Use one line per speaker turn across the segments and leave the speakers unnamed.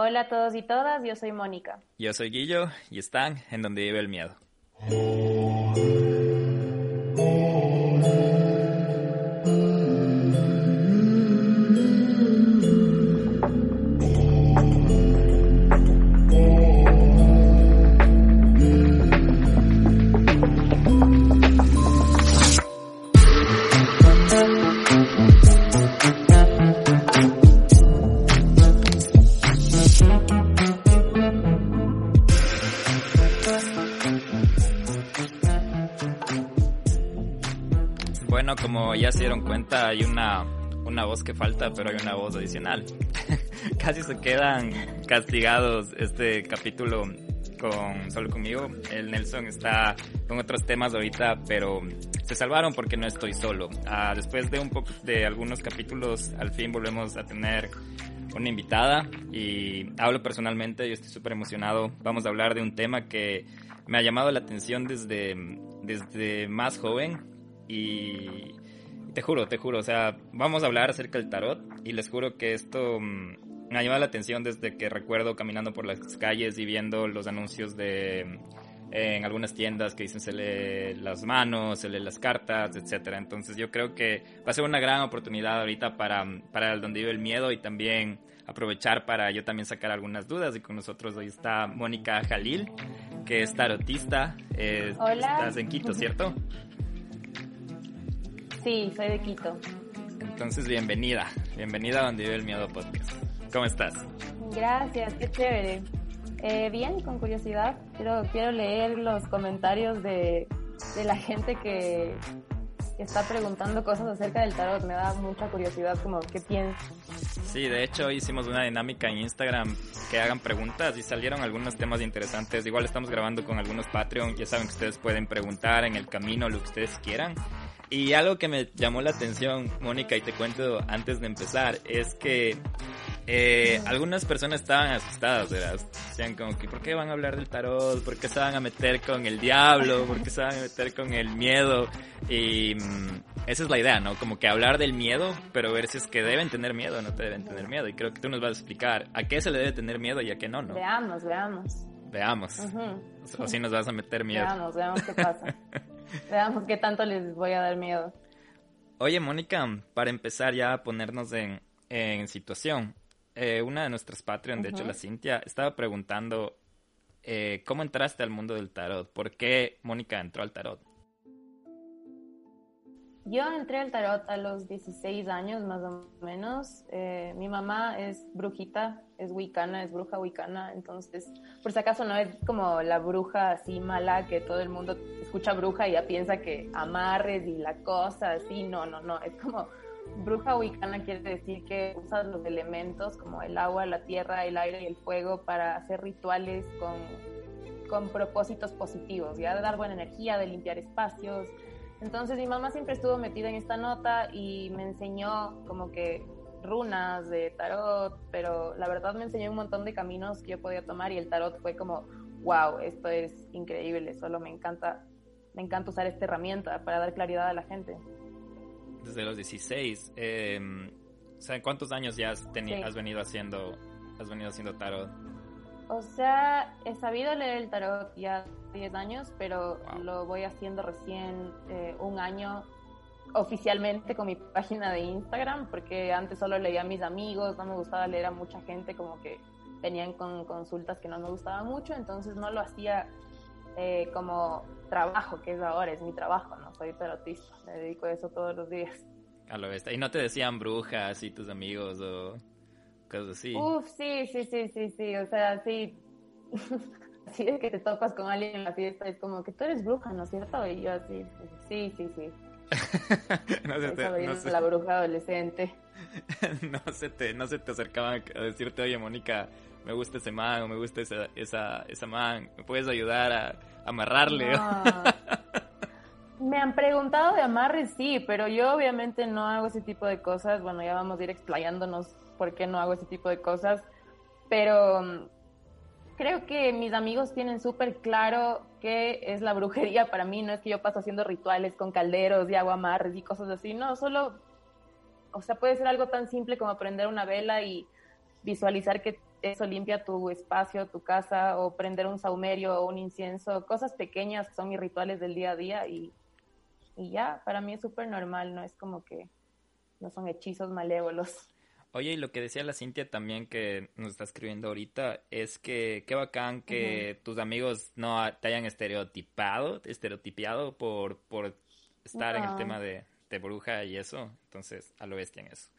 Hola a todos y todas, yo soy Mónica.
Yo soy Guillo y están en donde vive el miedo. Como ya se dieron cuenta, hay una, una voz que falta, pero hay una voz adicional. Casi se quedan castigados este capítulo con solo conmigo. El Nelson está con otros temas ahorita, pero se salvaron porque no estoy solo. Ah, después de un poco de algunos capítulos, al fin volvemos a tener una invitada y hablo personalmente, yo estoy súper emocionado. Vamos a hablar de un tema que me ha llamado la atención desde, desde más joven y te juro, te juro, o sea, vamos a hablar acerca del tarot y les juro que esto mm, me ha llamado la atención desde que recuerdo caminando por las calles y viendo los anuncios de en algunas tiendas que dicen se lee las manos, se lee las cartas, etcétera. Entonces yo creo que va a ser una gran oportunidad ahorita para, para el donde vive el miedo y también aprovechar para yo también sacar algunas dudas. Y con nosotros hoy está Mónica Jalil, que es tarotista. Eh,
Hola.
Estás en Quito, ¿cierto?
Sí, soy de Quito.
Entonces bienvenida, bienvenida a donde vive el miedo podcast. ¿Cómo estás?
Gracias, qué chévere. Eh, bien, con curiosidad, quiero, quiero leer los comentarios de, de la gente que, que está preguntando cosas acerca del tarot. Me da mucha curiosidad como qué piensas.
Sí, de hecho hicimos una dinámica en Instagram que hagan preguntas y salieron algunos temas interesantes. Igual estamos grabando con algunos Patreon, ya saben que ustedes pueden preguntar en el camino lo que ustedes quieran. Y algo que me llamó la atención, Mónica, y te cuento antes de empezar, es que eh, algunas personas estaban asustadas, ¿verdad? Decían como que, ¿por qué van a hablar del tarot? ¿Por qué se van a meter con el diablo? ¿Por qué se van a meter con el miedo? Y mm, esa es la idea, ¿no? Como que hablar del miedo, pero ver si es que deben tener miedo o no te deben tener miedo. Y creo que tú nos vas a explicar a qué se le debe tener miedo y a qué no, ¿no?
Veamos, veamos.
Veamos.
Ujú.
O si nos vas a meter miedo.
Veamos, veamos qué pasa. veamos qué tanto les voy a dar miedo.
Oye, Mónica, para empezar ya a ponernos en, en situación, eh, una de nuestras Patreon, de hecho la Cintia, estaba preguntando eh, cómo entraste al mundo del tarot, por qué Mónica entró al tarot.
Yo entré al tarot a los 16 años más o menos. Eh, mi mamá es brujita, es wicana, es bruja wicana, entonces por si acaso no es como la bruja así mala que todo el mundo escucha bruja y ya piensa que amarres y la cosa así, no, no, no, es como bruja wicana quiere decir que usas los elementos como el agua, la tierra, el aire y el fuego para hacer rituales con, con propósitos positivos, ya de dar buena energía, de limpiar espacios, entonces mi mamá siempre estuvo metida en esta nota y me enseñó como que runas de tarot, pero la verdad me enseñó un montón de caminos que yo podía tomar y el tarot fue como, wow, esto es increíble, solo me encanta, me encanta usar esta herramienta para dar claridad a la gente.
Desde los 16, eh, o sea, ¿cuántos años ya has,
Sí.
has venido haciendo has venido haciendo tarot?
O sea, he sabido leer el tarot ya 10 años, pero
Wow.
lo voy haciendo recién eh, un año oficialmente con mi página de Instagram, porque antes solo leía a mis amigos, no me gustaba leer a mucha gente, como que venían con consultas que no me gustaban mucho, entonces no lo hacía eh, como trabajo, que es ahora, es mi trabajo, no soy tarotista, me dedico a eso todos los días.
A lo bestia. Y no te decían brujas y tus amigos o cosas así.
Uf, sí, sí, sí, sí, sí, o sea, sí. Así de que te topas con alguien en la fiesta, es como que tú eres bruja, ¿no es cierto? Y yo así, sí, sí, sí.
No, se te, no, se-
la bruja adolescente.
no se te, no se te acercaban a decirte, oye, Mónica, me gusta ese man o me gusta esa, esa, esa man, ¿me puedes ayudar a, amarrarle?
Me han preguntado de amarre, sí, pero yo obviamente no hago ese tipo de cosas. Bueno, ya vamos a ir explayándonos por qué no hago ese tipo de cosas. Pero mm, creo que mis amigos tienen súper claro qué es la brujería para mí. No es que yo paso haciendo rituales con calderos y hago amarres y cosas así. No, solo, o sea, puede ser algo tan simple como prender una vela y visualizar que eso limpia tu espacio, tu casa, o prender un saumerio o un incienso, cosas pequeñas que son mis rituales del día a día y, y ya, para mí es súper normal, no es como que no son hechizos malévolos.
Oye, y lo que decía la Cintia también que nos está escribiendo ahorita es que qué bacán que tus amigos no te hayan estereotipado, estereotipiado por, por estar en el tema de, de, bruja y eso. Entonces, a lo bestia en eso.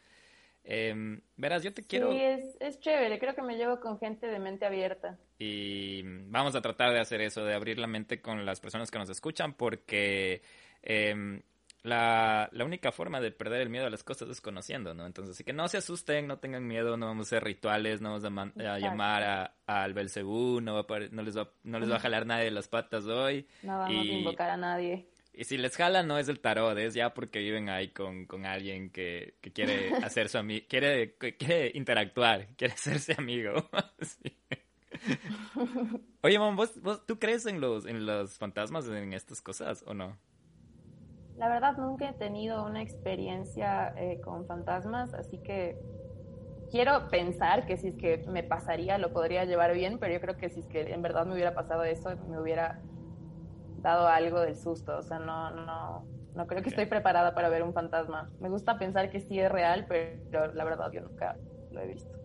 Eh, verás, yo te quiero...
Sí, es, es chévere, creo que me llevo con gente de mente abierta.
Y vamos a tratar de hacer eso, de abrir la mente con las personas que nos escuchan, porque eh, la, la, única forma de perder el miedo a las cosas es conociendo, ¿no? Entonces, así que no se asusten, no tengan miedo, no vamos a hacer rituales, no vamos a, llamar a, al Belcebú, no, no, les va, no les va a jalar nadie de las patas hoy.
No vamos a invocar a nadie.
Y si les jala no es el tarot, es ya porque viven ahí con, con alguien que, que quiere hacer su amigo, quiere, quiere interactuar, quiere hacerse amigo. Oye, mamá, ¿vos, ¿vos, tú crees en los, en los fantasmas, en estas cosas o no?
La verdad nunca he tenido una experiencia eh, con fantasmas, así que quiero pensar que si es que me pasaría lo podría llevar bien, pero yo creo que si es que en verdad me hubiera pasado eso, me hubiera dado algo del susto. O sea, no, no, no creo que estoy preparada para ver un fantasma. Me gusta pensar que sí es real, pero la verdad yo nunca lo he visto.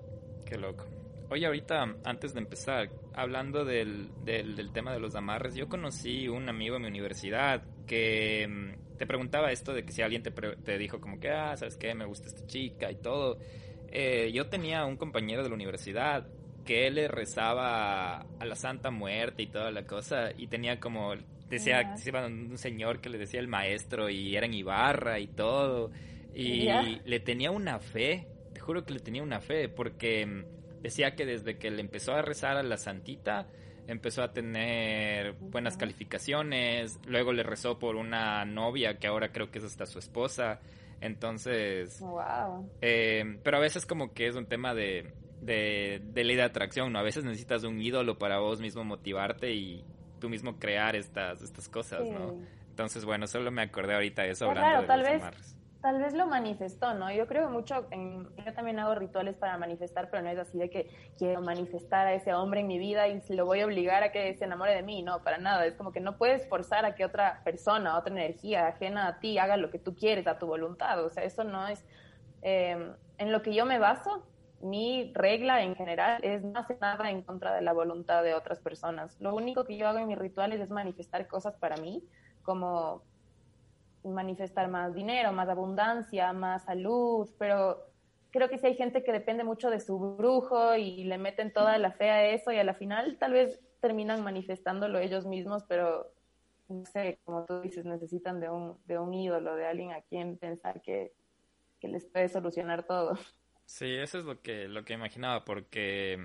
Qué loco. Oye, ahorita, antes de empezar, hablando del, del, del tema de los amarres, yo conocí un amigo en mi universidad que mm, te preguntaba esto de que si alguien te, te dijo como que, ah, ¿sabes qué? Me gusta esta chica y todo. Eh, yo tenía un compañero de la universidad que él le rezaba a la Santa Muerte y toda la cosa y tenía como, decía, yeah. un señor que le decía el maestro y era en Ibarra y todo y yeah. le tenía una fe, te juro que le tenía una fe porque mm, decía que desde que le empezó a rezar a la Santita, empezó a tener buenas calificaciones, luego le rezó por una novia que ahora creo que es hasta su esposa, entonces...
Wow.
Eh, pero a veces como que es un tema de, de, de ley de atracción, ¿no? A veces necesitas un ídolo para vos mismo motivarte y tú mismo crear estas, estas cosas, sí. ¿no? Entonces, bueno, solo me acordé ahorita de eso.
Pues
hablando
claro, tal
de
vez, amarres tal vez lo manifestó, ¿no? Yo creo mucho, en, yo también hago rituales para manifestar, pero no es así de que quiero manifestar a ese hombre en mi vida y lo voy a obligar a que se enamore de mí, no, para nada. Es como que no puedes forzar a que otra persona, otra energía ajena a ti haga lo que tú quieres, a tu voluntad. O sea, eso no es... Eh, en lo que yo me baso, mi regla en general es no hacer nada en contra de la voluntad de otras personas. Lo único que yo hago en mis rituales es manifestar cosas para mí, como manifestar más dinero, más abundancia, más salud, pero creo que si hay gente que depende mucho de su brujo y le meten toda la fe a eso y a la final tal vez terminan manifestándolo ellos mismos, pero no sé, como tú dices, necesitan de un, de un ídolo, de alguien a quien pensar que, que les puede solucionar todo.
Sí, eso es lo que, lo que imaginaba, porque,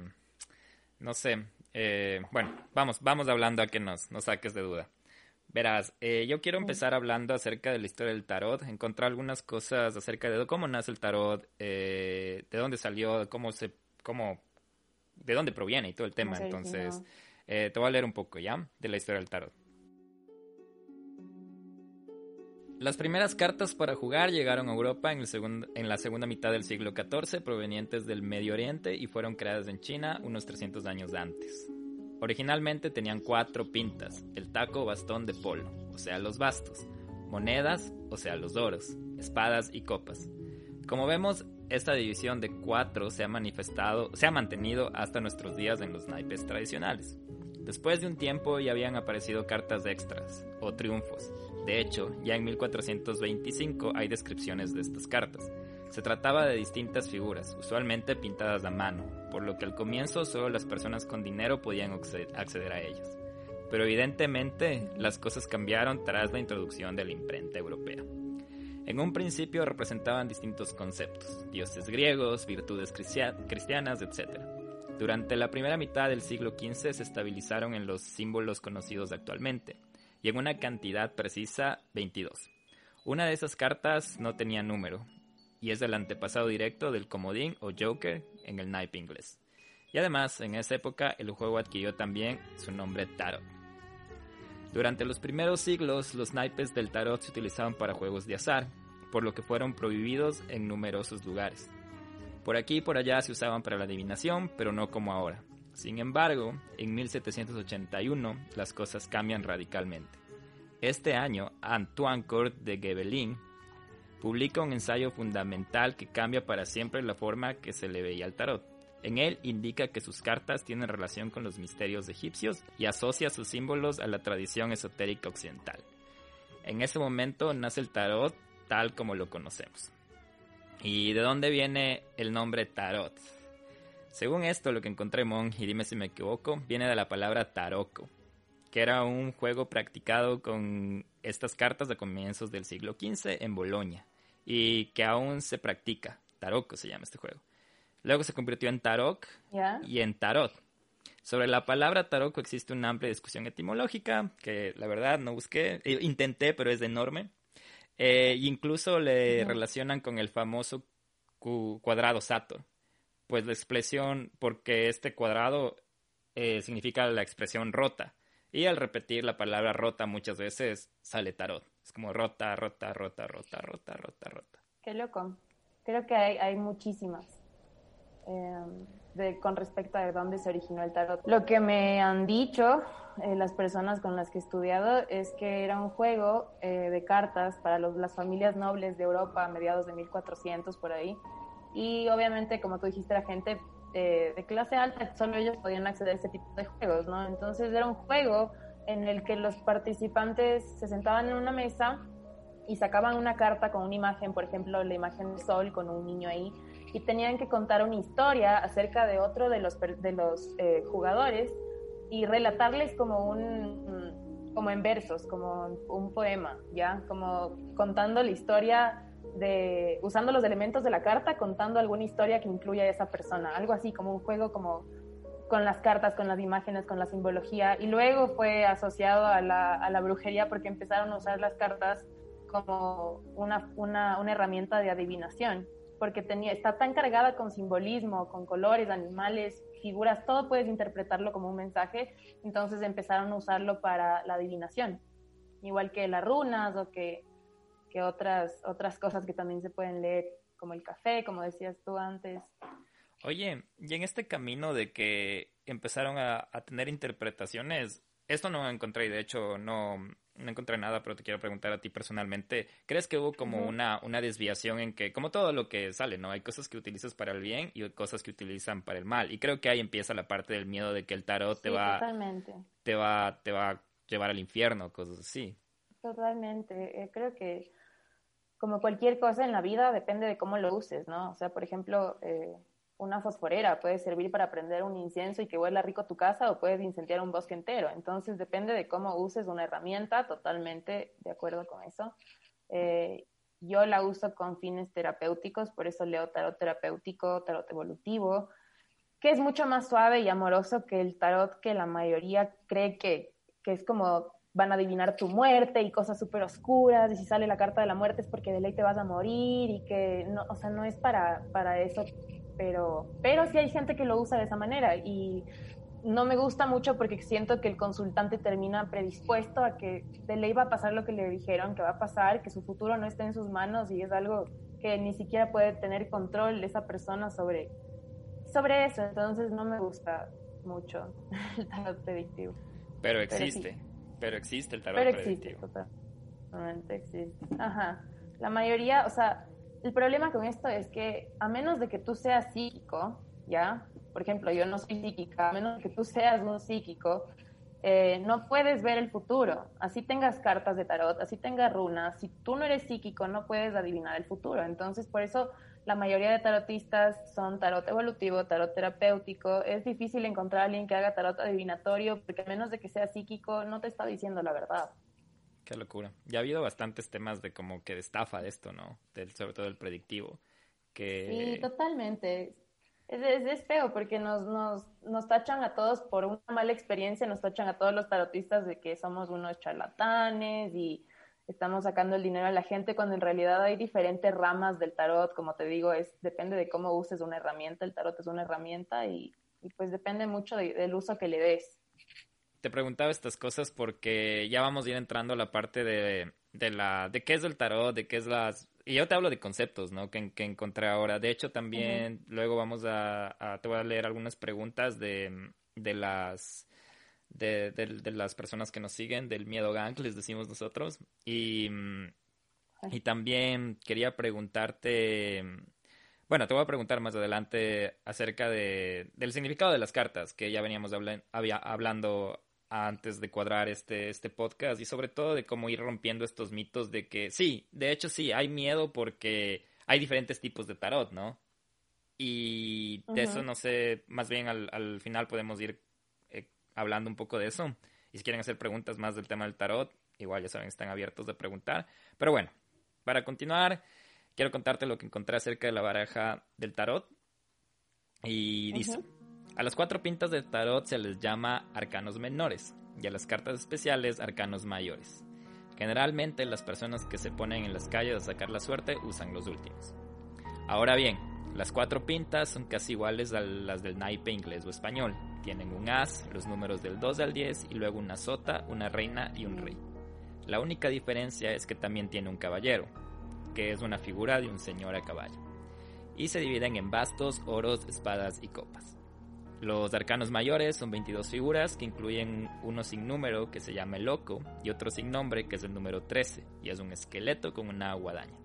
no sé, eh, bueno, vamos, vamos hablando a que nos, nos saques de duda. Verás, eh, yo quiero empezar hablando acerca de la historia del tarot, encontrar algunas cosas acerca de cómo nace el tarot, eh, de dónde salió, cómo se, cómo, de dónde proviene y todo el tema. Entonces, eh, te voy a leer un poco ya de la historia del tarot. Las primeras cartas para jugar llegaron a Europa en, el segundo, en la segunda mitad del siglo XIV, provenientes del Medio Oriente y fueron creadas en China unos 300 años antes. Originalmente tenían cuatro pintas, el taco bastón de polo, o sea los bastos, monedas, o sea los doros, espadas y copas. Como vemos, esta división de cuatro se ha manifestado, se ha mantenido hasta nuestros días en los naipes tradicionales. Después de un tiempo ya habían aparecido cartas extras o triunfos. De hecho, ya en 1425 hay descripciones de estas cartas. Se trataba de distintas figuras, usualmente pintadas a mano, por lo que al comienzo solo las personas con dinero podían acceder a ellas. Pero evidentemente las cosas cambiaron tras la introducción de la imprenta europea. En un principio representaban distintos conceptos, dioses griegos, virtudes cristianas, etc. Durante la primera mitad del siglo XV se estabilizaron en los símbolos conocidos actualmente, y en una cantidad precisa 22. Una de esas cartas no tenía número, y es el antepasado directo del comodín o joker en el naipe inglés. Y además, en esa época el juego adquirió también su nombre tarot. Durante los primeros siglos, los naipes del tarot se utilizaban para juegos de azar, por lo que fueron prohibidos en numerosos lugares. Por aquí y por allá se usaban para la adivinación, pero no como ahora. Sin embargo, en 1781 las cosas cambian radicalmente. Este año, Antoine Court de Gebelin publica un ensayo fundamental que cambia para siempre la forma que se le veía al tarot. En él indica que sus cartas tienen relación con los misterios egipcios y asocia sus símbolos a la tradición esotérica occidental. En ese momento nace el tarot tal como lo conocemos. ¿Y de dónde viene el nombre tarot? Según esto, lo que encontré, Mon, y dime si me equivoco, viene de la palabra taroco, que era un juego practicado con estas cartas de comienzos del siglo XV en Bolonia, y que aún se practica. Taroco se llama este juego. Luego se convirtió en tarot y en tarot. Sobre la palabra taroco existe una amplia discusión etimológica que la verdad no busqué, eh, intenté, pero es enorme. Eh, incluso le relacionan con el famoso cuadrado Sator, pues la expresión, porque este cuadrado eh, significa la expresión rota, y al repetir la palabra rota muchas veces sale tarot. Es como rota, rota, rota, rota, rota, rota, rota.
Qué loco. Creo que hay, muchísimas. Em, con respecto a dónde se originó el tarot. Lo que me han dicho eh, las personas con las que he estudiado es que era un juego eh, de cartas para las familias nobles de Europa a mediados de 1400 por ahí. Y obviamente, como tú dijiste, la gente eh, de clase alta, solo ellos podían acceder a ese tipo de juegos, ¿no? Entonces era un juego en el que los participantes se sentaban en una mesa y sacaban una carta con una imagen, por ejemplo, la imagen del sol con un niño ahí, y tenían que contar una historia acerca de otro de los, de los eh, jugadores y relatarles como un como en versos, como un poema, ¿ya? Como contando la historia de usando los elementos de la carta, contando alguna historia que incluya a esa persona, algo así como un juego como con las cartas, con las imágenes, con la simbología y luego fue asociado a la, a la brujería porque empezaron a usar las cartas como una, una, una herramienta de adivinación porque tenía, está tan cargada con simbolismo, con colores, animales, figuras, todo puedes interpretarlo como un mensaje, entonces empezaron a usarlo para la adivinación, igual que las runas o que, que otras, otras cosas que también se pueden leer, como el café, como decías tú antes.
Oye, y en este camino de que empezaron a, a tener interpretaciones, esto no encontré y de hecho no, no encontré nada, pero te quiero preguntar a ti personalmente. ¿Crees que hubo como una, una desviación en que, como todo lo que sale, ¿no? Hay cosas que utilizas para el bien y cosas que utilizan para el mal. Y creo que ahí empieza la parte del miedo de que el tarot te va, te va, te va a llevar al infierno, cosas así.
Totalmente. Eh, creo que como cualquier cosa en la vida depende de cómo lo uses, ¿no? O sea, por ejemplo, eh, una fosforera puede servir para prender un incienso y que huela rico tu casa o puedes incendiar un bosque entero. Entonces depende de cómo uses una herramienta, totalmente de acuerdo con eso. Eh, yo la uso con fines terapéuticos, por eso leo tarot terapéutico, tarot evolutivo, que es mucho más suave y amoroso que el tarot que la mayoría cree que, que es como van a adivinar tu muerte y cosas súper oscuras, y si sale la carta de la muerte es porque de ley te vas a morir y que no, o sea, no es para, para eso pero, pero sí hay gente que lo usa de esa manera y no me gusta mucho porque siento que el consultante termina predispuesto a que de ley va a pasar lo que le dijeron que va a pasar, que su futuro no está en sus manos y es algo que ni siquiera puede tener control esa persona sobre, sobre eso. Entonces no me gusta mucho el tarot predictivo.
Pero existe, pero, existe el tarot
pero existe, Totalmente existe. Ajá. La mayoría, o sea, el problema con esto es que a menos de que tú seas psíquico, ¿ya? Por ejemplo, yo no soy psíquica, a menos de que tú seas un psíquico, eh, no puedes ver el futuro. Así tengas cartas de tarot, así tengas runas, si tú no eres psíquico no puedes adivinar el futuro. Entonces, por eso la mayoría de tarotistas son tarot evolutivo, tarot terapéutico. Es difícil encontrar a alguien que haga tarot adivinatorio porque a menos de que sea psíquico no te está diciendo la verdad.
Qué locura. Ya ha habido bastantes temas de como que de estafa de esto, ¿no? Del, sobre todo el predictivo. Que...
Sí, totalmente. Es, feo porque nos, nos, nos tachan a todos por una mala experiencia, nos tachan a todos los tarotistas de que somos unos charlatanes y estamos sacando el dinero a la gente cuando en realidad hay diferentes ramas del tarot, como te digo, es depende de cómo uses una herramienta, el tarot es una herramienta y, pues depende mucho del uso que le des.
Te preguntaba estas cosas porque ya vamos a ir entrando a la parte de, de la de qué es el tarot, de qué es las y yo te hablo de conceptos, ¿no? Que, que encontré ahora. De hecho, también luego vamos a, te voy a leer algunas preguntas de, de las de, de, las personas que nos siguen, del miedo gang, les decimos nosotros. Y, y también quería preguntarte, bueno, te voy a preguntar más adelante acerca de, del significado de las cartas, que ya veníamos había, hablando antes de cuadrar este, este podcast y sobre todo de cómo ir rompiendo estos mitos de que sí, de hecho sí, hay miedo porque hay diferentes tipos de tarot, ¿no? Y de eso no sé, más bien al, al final podemos ir eh, hablando un poco de eso. Y si quieren hacer preguntas más del tema del tarot, igual ya saben, están abiertos de preguntar. Pero bueno, para continuar, quiero contarte lo que encontré acerca de la baraja del tarot. Y dice... A las cuatro pintas de tarot se les llama arcanos menores y a las cartas especiales arcanos mayores. Generalmente las personas que se ponen en las calles a sacar la suerte usan los últimos. Ahora bien, las cuatro pintas son casi iguales a las del naipe inglés o español. Tienen un as, los números del 2 al 10 y luego una sota, una reina y un rey. La única diferencia es que también tiene un caballero, que es una figura de un señor a caballo. Y se dividen en bastos, oros, espadas y copas. Los arcanos mayores son 22 figuras que incluyen uno sin número que se llama el loco y otro sin nombre que es el número 13 y es un esqueleto con una guadaña.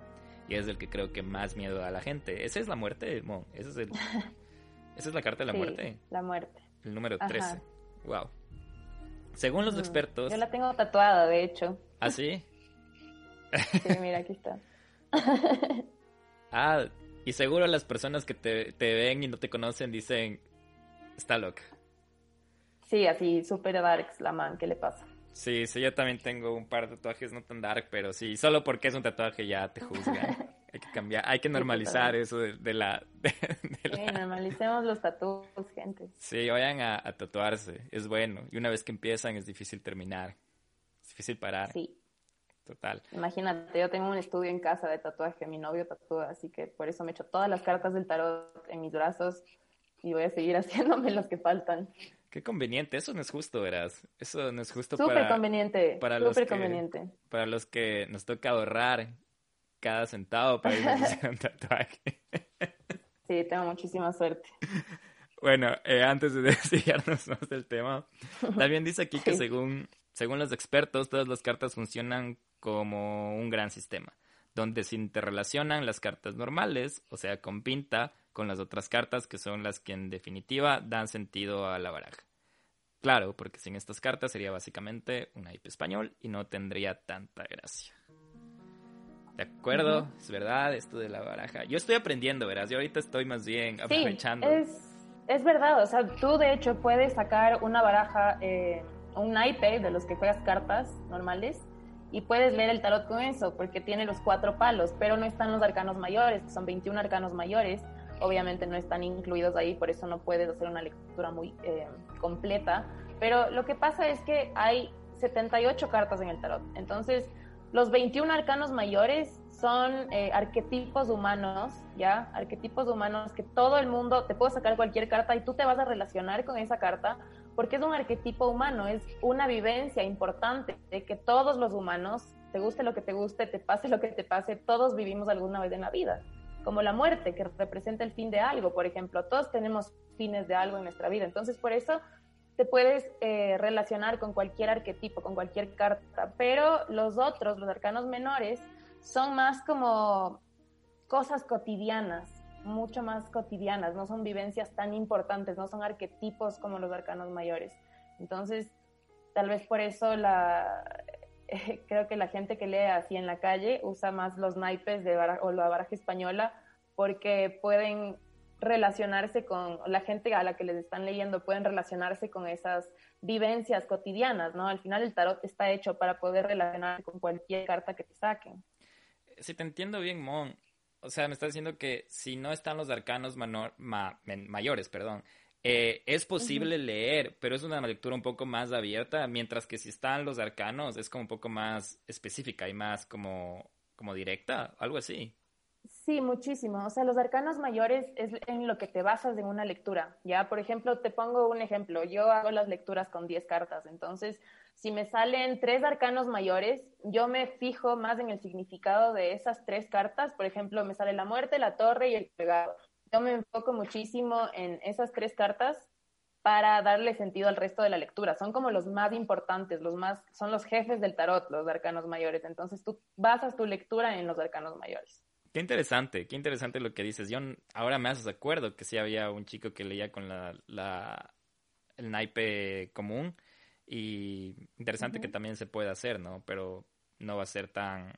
Y es el que creo que más miedo da a la gente. ¿Esa es la muerte? ¿Esa es, el... ¿Esa es la carta de la muerte?
La muerte.
El número 13. Wow. Según los expertos...
Yo la tengo tatuada, de hecho.
¿Ah, sí?
sí, mira, aquí está.
ah, y seguro las personas que te, te ven y no te conocen dicen, Está loca.
Sí, así, súper darks la man, ¿qué le pasa?
Sí, sí, yo también tengo un par de tatuajes no tan dark, pero sí, solo porque es un tatuaje ya te juzgan. hay que cambiar, hay que normalizar eso de, la...
sí, normalicemos los tatuajes, gente.
Sí, vayan a, tatuarse, es bueno. Y una vez que empiezan es difícil terminar, es difícil parar.
Sí.
Total.
Imagínate, yo tengo un estudio en casa de tatuaje, mi novio tatúa, así que por eso me echo todas las cartas del tarot en mis brazos y voy a seguir haciéndome los que faltan.
Qué conveniente, eso no es justo, verás. Eso no es justo
para... conveniente, para los conveniente.
Para los que nos toca ahorrar cada centavo para ir a hacer un tatuaje.
sí, tengo muchísima suerte.
Bueno, eh, antes de desviarnos más del tema, también dice aquí que según, según los expertos, todas las cartas funcionan como un gran sistema, donde se interrelacionan las cartas normales, o sea, con pinta, con las otras cartas que son las que en definitiva dan sentido a la baraja. Claro, porque sin estas cartas sería básicamente un naipe español y no tendría tanta gracia. ¿De acuerdo? Es verdad esto de la baraja. Yo estoy aprendiendo, verás. Yo ahorita estoy más bien aprovechando.
Sí, es, verdad. O sea, tú de hecho puedes sacar una baraja, eh, un naipe de los que juegas cartas normales y puedes leer el tarot con eso porque tiene los cuatro palos, pero no están los arcanos mayores, que son 21 arcanos mayores obviamente no están incluidos ahí, por eso no puedes hacer una lectura muy eh, completa. Pero lo que pasa es que hay 78 cartas en el tarot. Entonces, los 21 arcanos mayores son eh, arquetipos humanos, ¿ya? Arquetipos humanos que todo el mundo, te puede sacar cualquier carta y tú te vas a relacionar con esa carta porque es un arquetipo humano, es una vivencia importante de que todos los humanos, te guste lo que te guste, te pase lo que te pase, todos vivimos alguna vez en la vida como la muerte, que representa el fin de algo, por ejemplo. Todos tenemos fines de algo en nuestra vida. Entonces, por eso te puedes eh, relacionar con cualquier arquetipo, con cualquier carta, pero los otros, los arcanos menores, son más como cosas cotidianas, mucho más cotidianas, no son vivencias tan importantes, no son arquetipos como los arcanos mayores. Entonces, tal vez por eso la, creo que la gente que lee así en la calle usa más los naipes de o la baraja española porque pueden relacionarse con la gente a la que les están leyendo, pueden relacionarse con esas vivencias cotidianas, ¿no? Al final el tarot está hecho para poder relacionarse con cualquier carta que te saquen.
Si te entiendo bien, Mon, o sea, me estás diciendo que si no están los arcanos mayores, perdón, eh, es posible leer, pero es una lectura un poco más abierta, mientras que si están los arcanos es como un poco más específica y más como, como directa, algo así.
Sí, muchísimo. O sea, los arcanos mayores es en lo que te basas en una lectura. Ya, por ejemplo, te pongo un ejemplo. Yo hago las lecturas con 10 cartas. Entonces, si me salen tres arcanos mayores, yo me fijo más en el significado de esas tres cartas. Por ejemplo, me sale la muerte, la torre y el pegado yo me enfoco muchísimo en esas tres cartas para darle sentido al resto de la lectura. Son como los más importantes, los más, son los jefes del tarot, los arcanos mayores. Entonces tú basas tu lectura en los arcanos mayores.
Qué interesante, qué interesante lo que dices. Yo ahora me haces acuerdo que sí había un chico que leía con la, la el naipe común y interesante que también se puede hacer, ¿no? Pero no va a ser tan,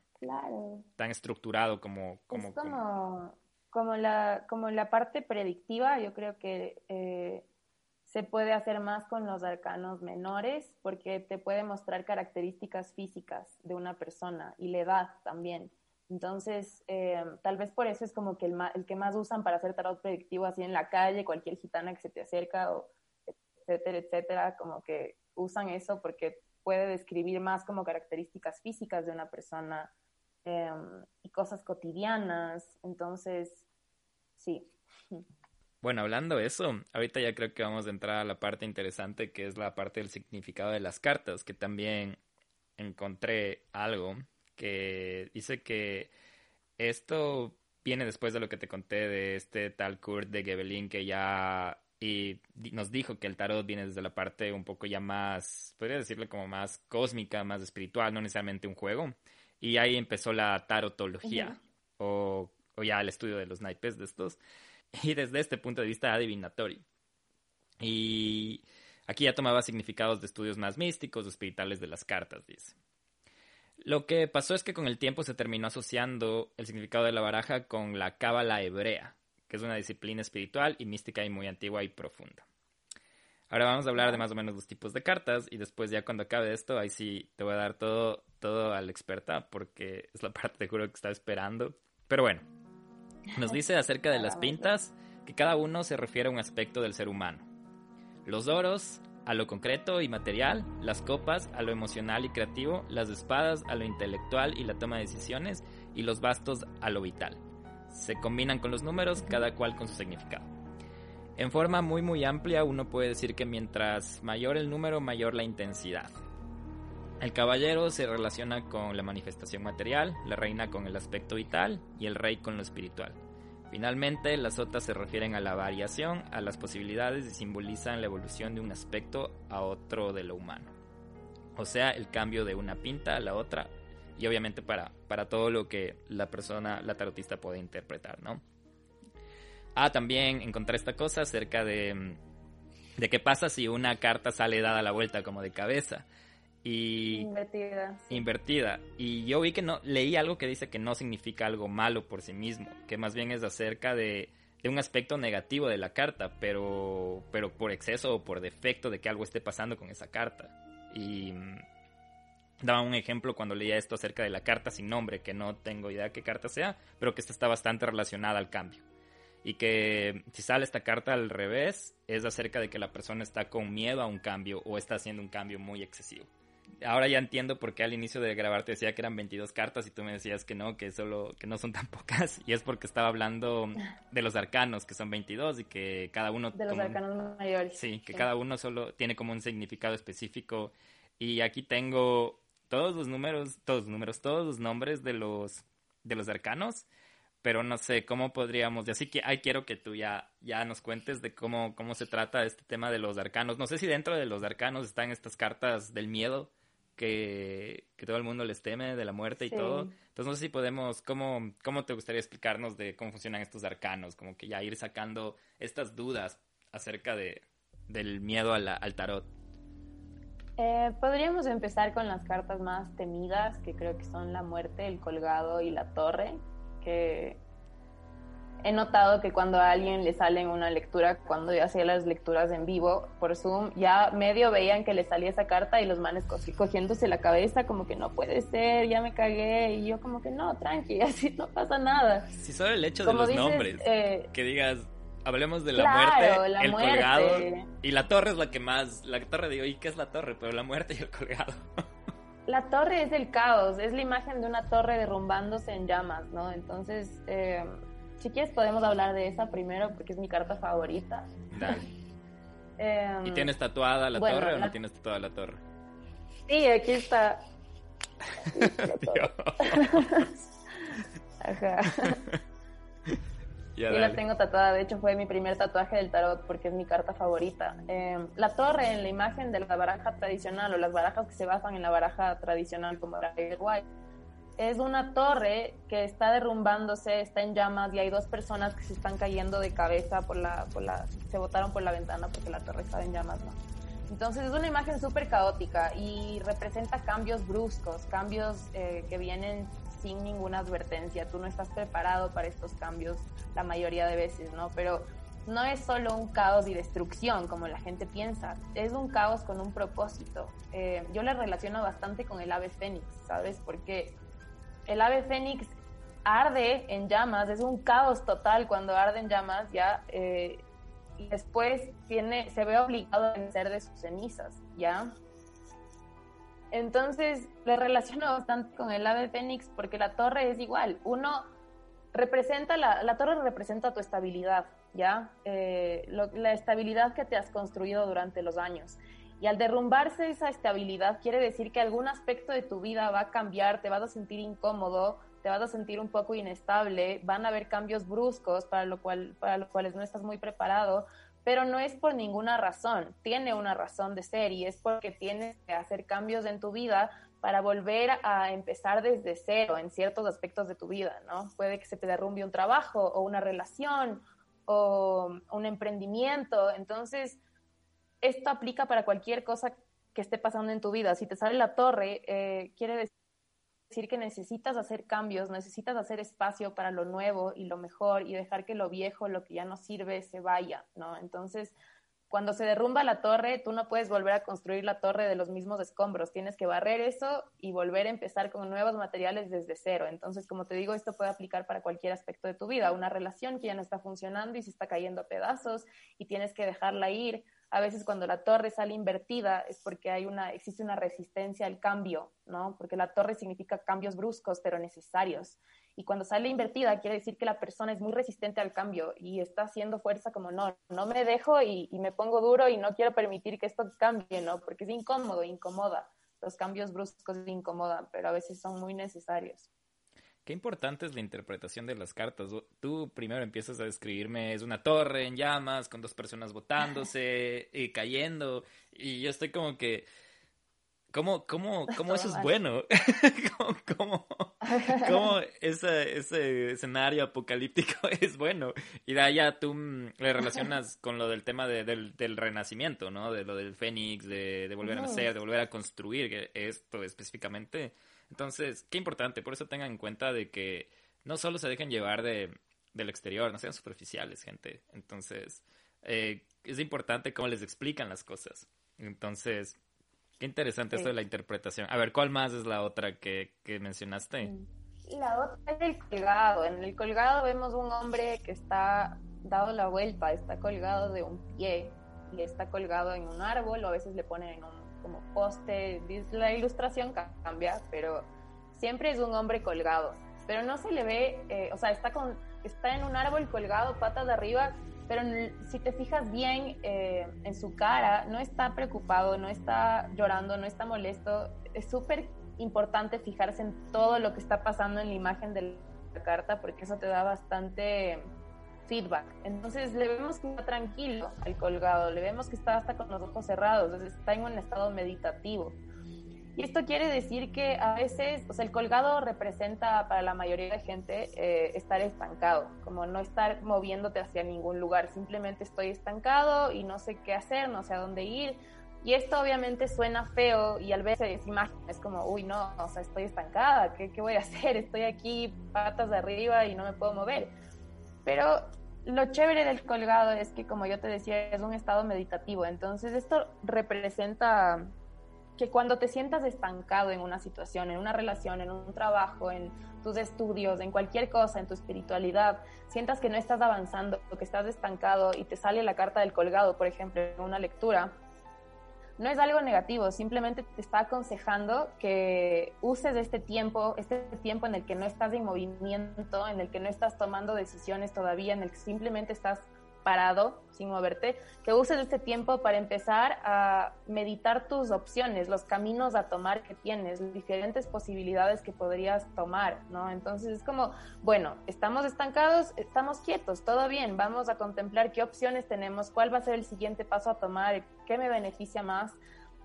tan estructurado como... como,
como como la, como la parte predictiva, yo creo que eh, se puede hacer más con los arcanos menores porque te puede mostrar características físicas de una persona y la edad también. Entonces, eh, tal vez por eso es como que el, el, que más usan para hacer tarot predictivo así en la calle, cualquier gitana que se te acerca, o etcétera, etcétera, como que usan eso porque puede describir más como características físicas de una persona em, y cosas cotidianas. Entonces, Sí.
Bueno, hablando de eso, ahorita ya creo que vamos a entrar a la parte interesante que es la parte del significado de las cartas, que también encontré algo que dice que esto viene después de lo que te conté de este tal Kurt de Gebelin que ya y nos dijo que el tarot viene desde la parte un poco ya más, podría decirle como más cósmica, más espiritual, no necesariamente un juego. Y ahí empezó la tarotología, o o ya el estudio de los naipes de estos, y desde este punto de vista adivinatorio. Y aquí ya tomaba significados de estudios más místicos, espirituales de las cartas, dice. Lo que pasó es que con el tiempo se terminó asociando el significado de la baraja con la cábala hebrea, que es una disciplina espiritual y mística y muy antigua y profunda. Ahora vamos a hablar de más o menos los tipos de cartas y después ya cuando acabe esto, ahí sí te voy a dar todo, todo a la experta porque es la parte, te juro, que estaba esperando. Pero bueno, nos dice acerca de las pintas que cada uno se refiere a un aspecto del ser humano. Los oros a lo concreto y material, las copas a lo emocional y creativo, las espadas a lo intelectual y la toma de decisiones y los bastos a lo vital. Se combinan con los números, cada cual con su significado. En forma muy muy amplia uno puede decir que mientras mayor el número, mayor la intensidad. El caballero se relaciona con la manifestación material, la reina con el aspecto vital y el rey con lo espiritual. Finalmente, las otras se refieren a la variación, a las posibilidades y simbolizan la evolución de un aspecto a otro de lo humano. O sea, el cambio de una pinta a la otra y obviamente para, para todo lo que la persona, la tarotista puede interpretar, ¿no? Ah, también encontré esta cosa acerca de, de qué pasa si una carta sale dada la vuelta como de cabeza y
invertida.
Invertida. Y yo vi que no, leí algo que dice que no significa algo malo por sí mismo, que más bien es acerca de, de un aspecto negativo de la carta, pero, pero por exceso o por defecto de que algo esté pasando con esa carta. Y mm, daba un ejemplo cuando leía esto acerca de la carta sin nombre, que no tengo idea qué carta sea, pero que esta está bastante relacionada al cambio. Y que si sale esta carta al revés, es acerca de que la persona está con miedo a un cambio o está haciendo un cambio muy excesivo ahora ya entiendo por qué al inicio de grabar te decía que eran 22 cartas y tú me decías que no, que solo que no son tan pocas y es porque estaba hablando de los arcanos que son 22 y que cada uno
de los arcanos mayores.
Sí, que cada uno solo tiene como un significado específico y aquí tengo todos los números, todos los números, todos los nombres de los de los arcanos, pero no sé cómo podríamos, y así que ahí quiero que tú ya ya nos cuentes de cómo cómo se trata este tema de los arcanos. No sé si dentro de los arcanos están estas cartas del miedo que, todo el mundo les teme de la muerte y todo. Entonces no sé si podemos, ¿cómo, ¿cómo te gustaría explicarnos de cómo funcionan estos arcanos? Como que ya ir sacando estas dudas acerca de, del miedo al tarot.
Eh, podríamos empezar con las cartas más temidas, que creo que son la muerte, el colgado y la torre, que he notado que cuando a alguien le sale en una lectura, cuando yo hacía las lecturas en vivo por Zoom, ya medio veían que le salía esa carta y los manes cogiéndose la cabeza como que no puede ser, ya me cagué y yo como que no, tranqui, así no pasa nada.
Si solo el hecho de los nombres, eh, que digas, hablemos de la muerte, el colgado y la torre es la que más, la torre digo, ¿y qué es la torre? Pero la muerte y el colgado.
La torre es el caos, es la imagen de una torre derrumbándose en llamas, ¿no? Entonces, eh, si quieres podemos hablar de esa primero porque es mi carta favorita.
Dale. Em, ¿Y tienes tatuada la torre o no tienes tatuada la torre?
Sí, aquí está. Ajá. Sí, la tengo tatuada. De hecho, fue mi primer tatuaje del tarot porque es mi carta favorita. Em, la torre en la imagen de la baraja tradicional o las barajas que se basan en la baraja tradicional como la White es una torre que está derrumbándose, está en llamas y hay dos personas que se están cayendo de cabeza por la, por la se botaron por la ventana porque la torre estaba en llamas, ¿no? Entonces es una imagen súper caótica y representa cambios bruscos, cambios eh, que vienen sin ninguna advertencia. Tú no estás preparado para estos cambios la mayoría de veces, ¿no? Pero no es solo un caos y destrucción como la gente piensa, es un caos con un propósito. Eh, yo le relaciono bastante con el ave fénix, ¿sabes? Porque el ave fénix arde en llamas, es un caos total cuando arde en llamas ya, eh, y después tiene, se ve obligado a vencer de sus cenizas, ¿ya? Entonces le relaciono bastante con el ave fénix porque la torre es igual, uno representa, la, la torre representa tu estabilidad, ¿ya? Eh, la estabilidad que te has construido durante los años. Y al derrumbarse esa estabilidad, quiere decir que algún aspecto de tu vida va a cambiar, te vas a sentir incómodo, te vas a sentir un poco inestable, van a haber cambios bruscos para lo cual, para los cuales no estás muy preparado, pero no es por ninguna razón, tiene una razón de ser y es porque tienes que hacer cambios en tu vida para volver a empezar desde cero en ciertos aspectos de tu vida, ¿no? Puede que se te derrumbe un trabajo o una relación o un emprendimiento, entonces esto aplica para cualquier cosa que esté pasando en tu vida. Si te sale la torre, eh, quiere decir que necesitas hacer cambios, necesitas hacer espacio para lo nuevo y lo mejor y dejar que lo viejo, lo que ya no sirve, se vaya, ¿no? Entonces, cuando se derrumba la torre, tú no puedes volver a construir la torre de los mismos escombros, tienes que barrer eso y volver a empezar con nuevos materiales desde cero. Entonces, como te digo, esto puede aplicar para cualquier aspecto de tu vida, una relación que ya no está funcionando y se está cayendo a pedazos y tienes que dejarla ir, a veces cuando la torre sale invertida es porque hay una, existe una resistencia al cambio, ¿no? Porque la torre significa cambios bruscos pero necesarios. Y cuando sale invertida quiere decir que la persona es muy resistente al cambio y está haciendo fuerza como no, no me dejo y, y me pongo duro y no quiero permitir que esto cambie, ¿no? Porque es incómodo, incomoda. Los cambios bruscos incomodan, pero a veces son muy necesarios.
Qué importante es la interpretación de las cartas. Tú primero empiezas a describirme, es una torre en llamas, con dos personas botándose y cayendo, y yo estoy como que, ¿cómo, cómo, cómo eso es bueno? ¿Cómo, cómo, ese, ese, escenario apocalíptico es bueno? Y de allá tú mm, le relacionas con lo del tema del, del, renacimiento, ¿no? De lo del fénix, de, de volver a nacer, de volver a construir esto específicamente entonces, qué importante, por eso tengan en cuenta de que no solo se dejen llevar de, del exterior, no sean superficiales, gente. Entonces, eh, es importante cómo les explican las cosas. Entonces, qué interesante esto de la interpretación. A ver, ¿cuál más es la otra que, que mencionaste? Mm,
la otra es el colgado. En el colgado vemos un hombre que está dado la vuelta, está colgado de un pie y está colgado en un árbol o a veces le ponen en un como poste, la ilustración cambia, pero siempre es un hombre colgado, pero no se le ve, eh, o sea, está, con, está en un árbol colgado, patas de arriba, pero si te fijas bien eh, en su cara, no está preocupado, no está llorando, no está molesto, es súper importante fijarse en todo lo que está pasando en la imagen de la carta, porque eso te da bastante feedback. Entonces le vemos que está tranquilo al colgado, le vemos que está hasta con los ojos cerrados, está en un estado meditativo. Y esto quiere decir que a veces, o sea, el colgado representa para la mayoría de gente eh, estar estancado, como no estar moviéndote hacia ningún lugar, simplemente estoy estancado y no sé qué hacer, no sé a dónde ir. Y esto obviamente suena feo y a veces es imagen, es como, uy, no, o sea, estoy estancada, ¿qué, ¿qué voy a hacer? Estoy aquí patas de arriba y no me puedo mover Pero lo chévere del colgado es que, como yo te decía, es un estado meditativo. Entonces, esto representa que cuando te sientas estancado en una situación, en una relación, en un trabajo, en tus estudios, en cualquier cosa, en tu espiritualidad, sientas que no estás avanzando, que estás estancado y te sale la carta del colgado, por ejemplo, en una lectura, no es algo negativo, simplemente te está aconsejando que uses este tiempo, este tiempo en el que no estás en movimiento, en el que no estás tomando decisiones todavía, en el que simplemente estás parado, sin moverte, que uses este tiempo para empezar a meditar tus opciones, los caminos a tomar que tienes, las diferentes posibilidades que podrías tomar, ¿no? Entonces es como, bueno, estamos estancados, estamos quietos, todo bien, vamos a contemplar qué opciones tenemos, cuál va a ser el siguiente paso a tomar, qué me beneficia más.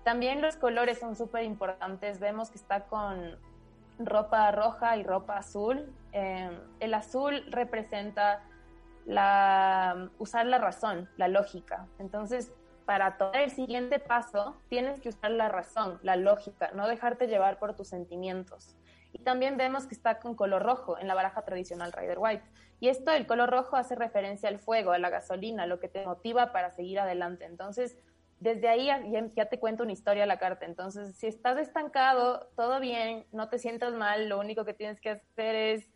También los colores son súper importantes, vemos que está con ropa roja y ropa azul. Eh, el azul representa la, usar la razón, la lógica. Entonces, para tomar el siguiente paso, tienes que usar la razón, la lógica, no dejarte llevar por tus sentimientos. Y también vemos que está con color rojo en la baraja tradicional Rider White. Y esto, el color rojo, hace referencia al fuego, a la gasolina, lo que te motiva para seguir adelante. Entonces, desde ahí ya, te cuento una historia a la carta. Entonces, si estás estancado, todo bien, no te sientas mal, lo único que tienes que hacer es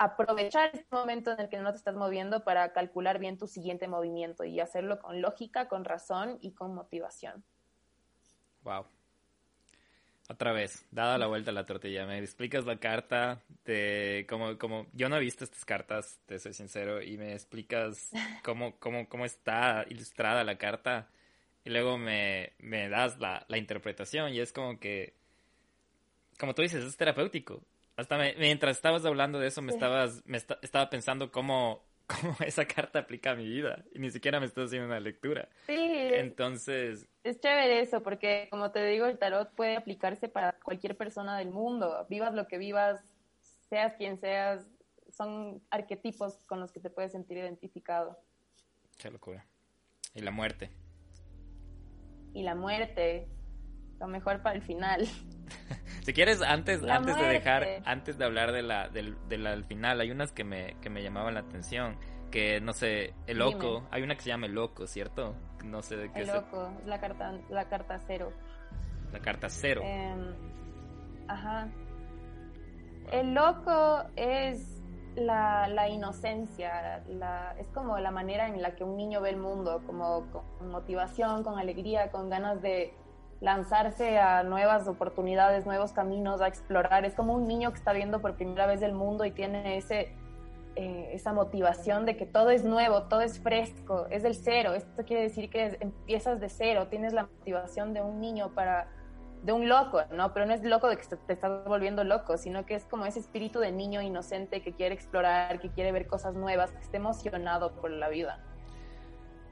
aprovechar este momento en el que no te estás moviendo para calcular bien tu siguiente movimiento y hacerlo con lógica, con razón y con motivación.
Wow. Otra vez, dada la vuelta a la tortilla, me explicas la carta de cómo, cómo, yo no he visto estas cartas, te soy sincero, y me explicas cómo, cómo, cómo está ilustrada la carta, y luego me, me das la, la interpretación, y es como que, como tú dices, es terapéutico. Hasta mientras estabas hablando de eso, me estabas, me estaba pensando cómo, cómo esa carta aplica a mi vida. Y ni siquiera me estás haciendo una lectura.
Sí.
Entonces.
Es chévere eso, porque como te digo, el tarot puede aplicarse para cualquier persona del mundo. Vivas lo que vivas, seas quien seas, son arquetipos con los que te puedes sentir identificado.
Qué locura. Y la muerte.
Y la muerte. Lo mejor para el final.
si quieres, antes, antes de dejar, antes de hablar de la, del, final, hay unas que me, que me llamaban la atención. Que no sé, el loco, hay una que se llama el loco, ¿cierto? No sé de qué
El loco, es la carta, la carta cero.
La carta cero.
Em, ajá. El loco es la, la inocencia, la, es como la manera en la que un niño ve el mundo, como con motivación, con alegría, con ganas de, lanzarse a nuevas oportunidades, nuevos caminos, a explorar. Es como un niño que está viendo por primera vez el mundo y tiene ese, eh, esa motivación de que todo es nuevo, todo es fresco, es del cero. Esto quiere decir que empiezas de cero, tienes la motivación de un niño para de un loco, ¿no? Pero no es loco de que te estás volviendo loco, sino que es como ese espíritu de niño inocente que quiere explorar, que quiere ver cosas nuevas, que esté emocionado por la vida.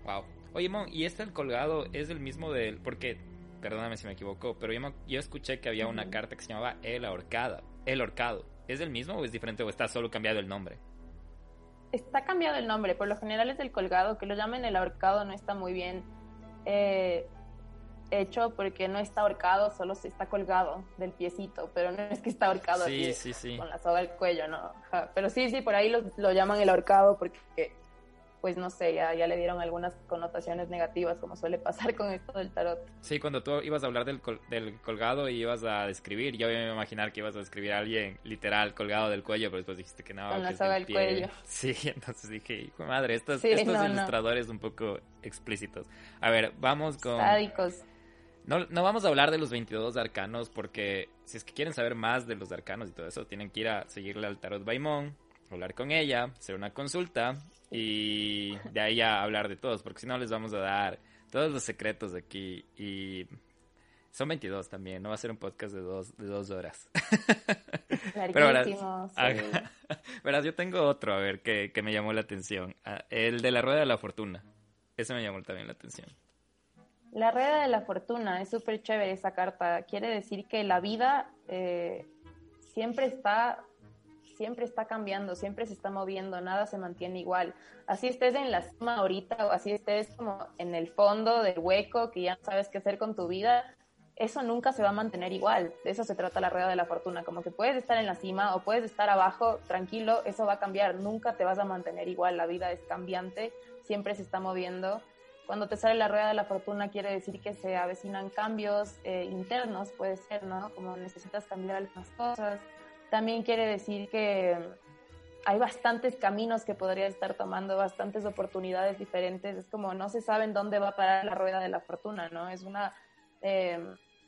Wow. Oye, Mon, ¿y este el colgado es el mismo del...? Porque perdóname si me equivoco, pero yo, yo escuché que había una carta que se llamaba El Ahorcado. El Ahorcado. ¿Es el mismo o es diferente o está solo cambiado el nombre?
Está cambiado el nombre, por lo general es el colgado, que lo llamen el ahorcado no está muy bien eh, hecho porque no está ahorcado, solo se está colgado del piecito, pero no es que está ahorcado
sí, sí, sí.
con la soga al cuello, no. Pero sí, sí, por ahí lo, lo llaman el ahorcado porque pues no sé, ya, ya le dieron algunas connotaciones negativas, como suele pasar con esto del tarot.
Sí, cuando tú ibas a hablar del, del colgado y ibas a describir, yo iba a imaginar que ibas a describir a alguien literal colgado del cuello, pero después dijiste que no.
Con
la
soga del cuello.
Sí, entonces dije, hijo madre, estos, estos ilustradores un poco explícitos. A ver, vamos con...
Sádicos.
No, no vamos a hablar de los 22 arcanos porque si es que quieren saber más de los arcanos y todo eso, tienen que ir a seguirle al Tarot Baimón, hablar con ella, hacer una consulta y de ahí a hablar de todos, porque si no les vamos a dar todos los secretos de aquí y son 22 también, no va a ser un podcast de dos, de dos horas.
Pero
verás, yo tengo otro, a ver, que, que me llamó la atención. Ah, el de la rueda de la fortuna. Ese me llamó también la atención.
La rueda de la fortuna es súper chévere esa carta. Quiere decir que la vida eh, siempre está siempre está cambiando, siempre se está moviendo, nada se mantiene igual. Así estés en la cima ahorita o así estés como en el fondo del hueco que ya sabes qué hacer con tu vida, eso nunca se va a mantener igual. De eso se trata la rueda de la fortuna, como que puedes estar en la cima o puedes estar abajo, tranquilo, eso va a cambiar, nunca te vas a mantener igual, la vida es cambiante, siempre se está moviendo. Cuando te sale la rueda de la fortuna quiere decir que se avecinan cambios eh, internos, puede ser, ¿no? Como necesitas cambiar algunas cosas. También quiere decir que hay bastantes caminos que podrías estar tomando, bastantes oportunidades diferentes. Es como no se sabe en dónde va a parar la rueda de la fortuna, ¿no? Es una... Eh,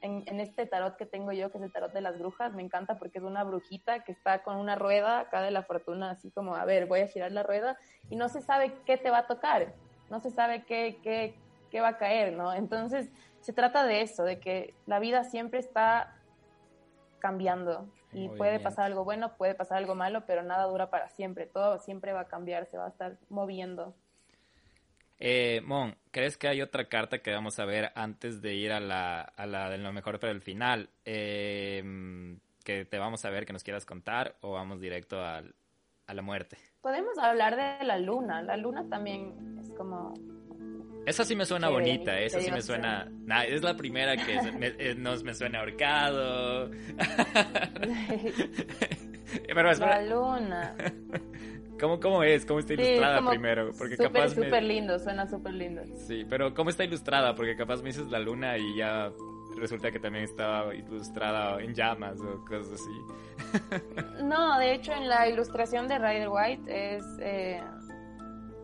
en, este tarot que tengo yo, que es el tarot de las brujas, me encanta porque es una brujita que está con una rueda acá de la fortuna, así como, a ver, voy a girar la rueda y no se sabe qué te va a tocar, no se sabe qué, qué, qué va a caer, ¿no? Entonces, se trata de eso, de que la vida siempre está cambiando y puede pasar algo bueno, puede pasar algo malo, pero nada dura para siempre, todo siempre va a cambiar, se va a estar moviendo.
Eh, Mon, ¿crees que hay otra carta que vamos a ver antes de ir a la, a la de lo mejor para el final? Eh, que te vamos a ver, que nos quieras contar, o vamos directo a la muerte.
Podemos hablar de la luna. La luna también es como.
Esa sí me suena bonita, esa sí me suena. es la primera que eh, nos me suena ahorcado.
Pero La luna.
¿Cómo, ¿Cómo es? ¿Cómo está ilustrada primero?
Porque super, capaz súper lindo, suena súper lindo.
Sí, pero ¿cómo está ilustrada? Porque capaz me dices la luna y ya resulta que también estaba ilustrada en llamas o cosas así.
no, de hecho en la ilustración de Rider White es eh,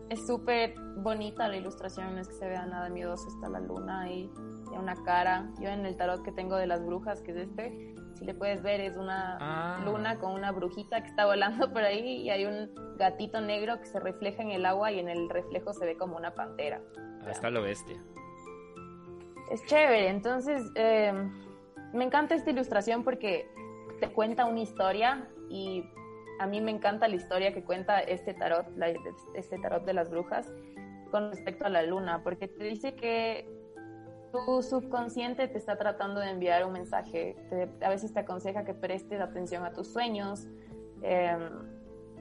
es súper bonita la ilustración, no es que se vea nada miedoso, está la luna ahí, y una cara. Yo en el tarot que tengo de las brujas, que es este, si le puedes ver, es una ah. luna con una brujita que está volando por ahí y hay un gatito negro que se refleja en el agua y en el reflejo se ve como una pantera.
Ahí está lo bestia.
Es chévere, entonces eh, me encanta esta ilustración porque te cuenta una historia y a mí me encanta la historia que cuenta este tarot, este tarot de las brujas con respecto a la luna, porque te dice que tu subconsciente te está tratando de enviar un mensaje. a veces te aconseja que prestes atención a tus sueños, em,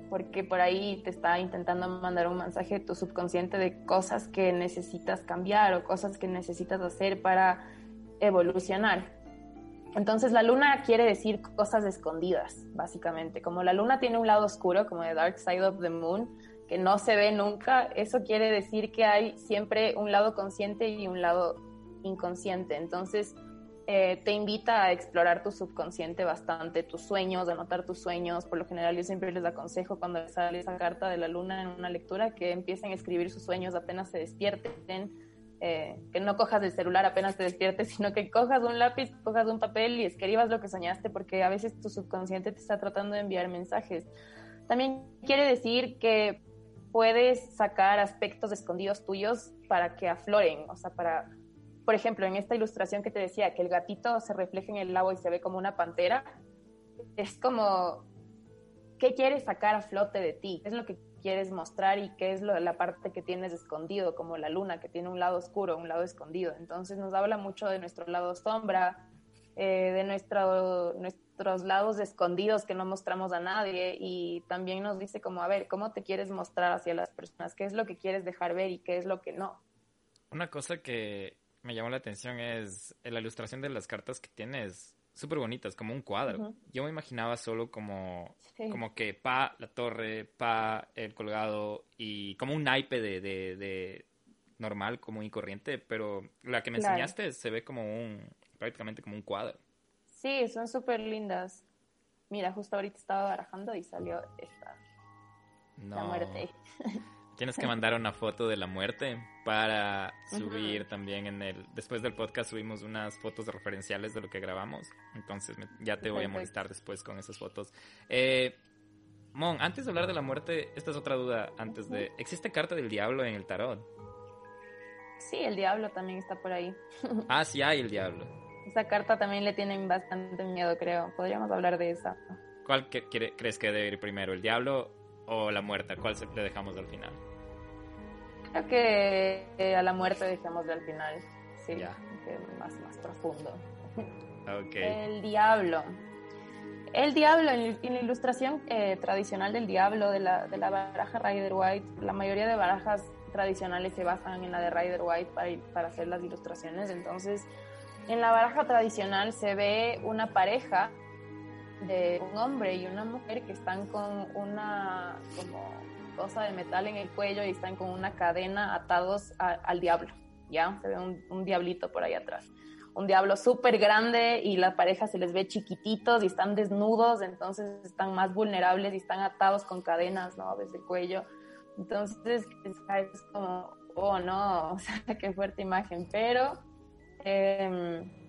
porque por ahí te está intentando mandar un mensaje tu subconsciente de cosas que necesitas cambiar o cosas que necesitas hacer para evolucionar. Entonces la luna quiere decir cosas escondidas, básicamente. Como la luna tiene un lado oscuro, como The Dark Side of the Moon, que no se ve nunca, eso quiere decir que hay siempre un lado consciente y un lado inconsciente. Entonces, eh, te invita a explorar tu subconsciente bastante, tus sueños, anotar tus sueños. Por lo general, yo siempre les aconsejo cuando sale esa carta de la luna en una lectura que empiecen a escribir sus sueños apenas se despierten. Eh, que no cojas el celular apenas te despiertes, sino que cojas un lápiz, cojas un papel y escribas lo que soñaste, porque a veces tu subconsciente te está tratando de enviar mensajes. También quiere decir que puedes sacar aspectos escondidos tuyos para que afloren, o sea, para por ejemplo, en esta ilustración que te decía, que el gatito se refleja en el lago y se ve como una pantera, es como, ¿qué quieres sacar a flote de ti? ¿Qué es lo que quieres mostrar y qué es la parte que tienes escondido, como la luna, que tiene un lado oscuro, un lado escondido? Entonces nos habla mucho de nuestro lado sombra, eh, de nuestro, nuestros lados escondidos que no mostramos a nadie y también nos dice como, a ver, ¿cómo te quieres mostrar hacia las personas? ¿Qué es lo que quieres dejar ver y qué es lo que no?
Una cosa que me llamó la atención es la ilustración de las cartas que tienes súper bonitas, como un cuadro. Yo me imaginaba solo como, como que pa, la torre, pa, el colgado y como un naipe de, de, normal, como y corriente, pero la que me enseñaste se ve como un, prácticamente como un cuadro.
Sí, son súper lindas. Mira, justo ahorita estaba barajando y salió esta. La muerte.
Tienes que mandar una foto de la muerte para subir también en el... Después del podcast subimos unas fotos referenciales de lo que grabamos. Entonces ya te voy a molestar después con esas fotos. Eh, Mon, antes de hablar de la muerte, esta es otra duda antes de... ¿Existe carta del diablo en el tarot?
Sí, el diablo también está por ahí.
ah, sí hay el diablo.
Esa carta también le tienen bastante miedo, creo. Podríamos hablar de esa.
¿Cuál crees que debe ir primero, el diablo o la muerte? ¿Cuál le dejamos al final?
Creo que a la muerte dejemos al final. Sí, que más, más profundo. El diablo. El diablo, en, la ilustración eh, tradicional del diablo, de la, de la baraja Rider White, la mayoría de barajas tradicionales se basan en la de Rider White para, para hacer las ilustraciones. Entonces, En la baraja tradicional se ve una pareja de un hombre y una mujer que están con una como cosa de metal en el cuello y están con una cadena atados al diablo, ¿ya? Se ve un, un diablito por ahí atrás un diablo súper grande y la pareja se les ve chiquititos y están desnudos, entonces están más vulnerables y están atados con cadenas, ¿no? Desde el cuello. Entonces es, como, oh no, qué fuerte imagen, pero... Eh,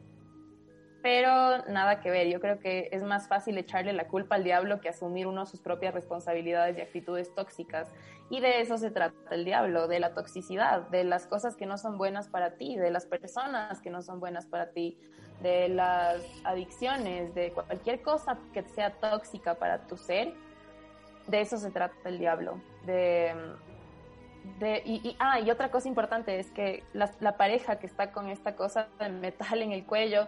pero nada que ver. Yo creo que es más fácil echarle la culpa al diablo que asumir uno sus propias responsabilidades y actitudes tóxicas. Y de eso se trata el diablo, de la toxicidad, de las cosas que no son buenas para ti, de las personas que no son buenas para ti, de las adicciones, de cualquier cosa que sea tóxica para tu ser. De eso se trata el diablo. De, de, y, ah, y otra cosa importante es que la, la pareja que está con esta cosa de metal en el cuello,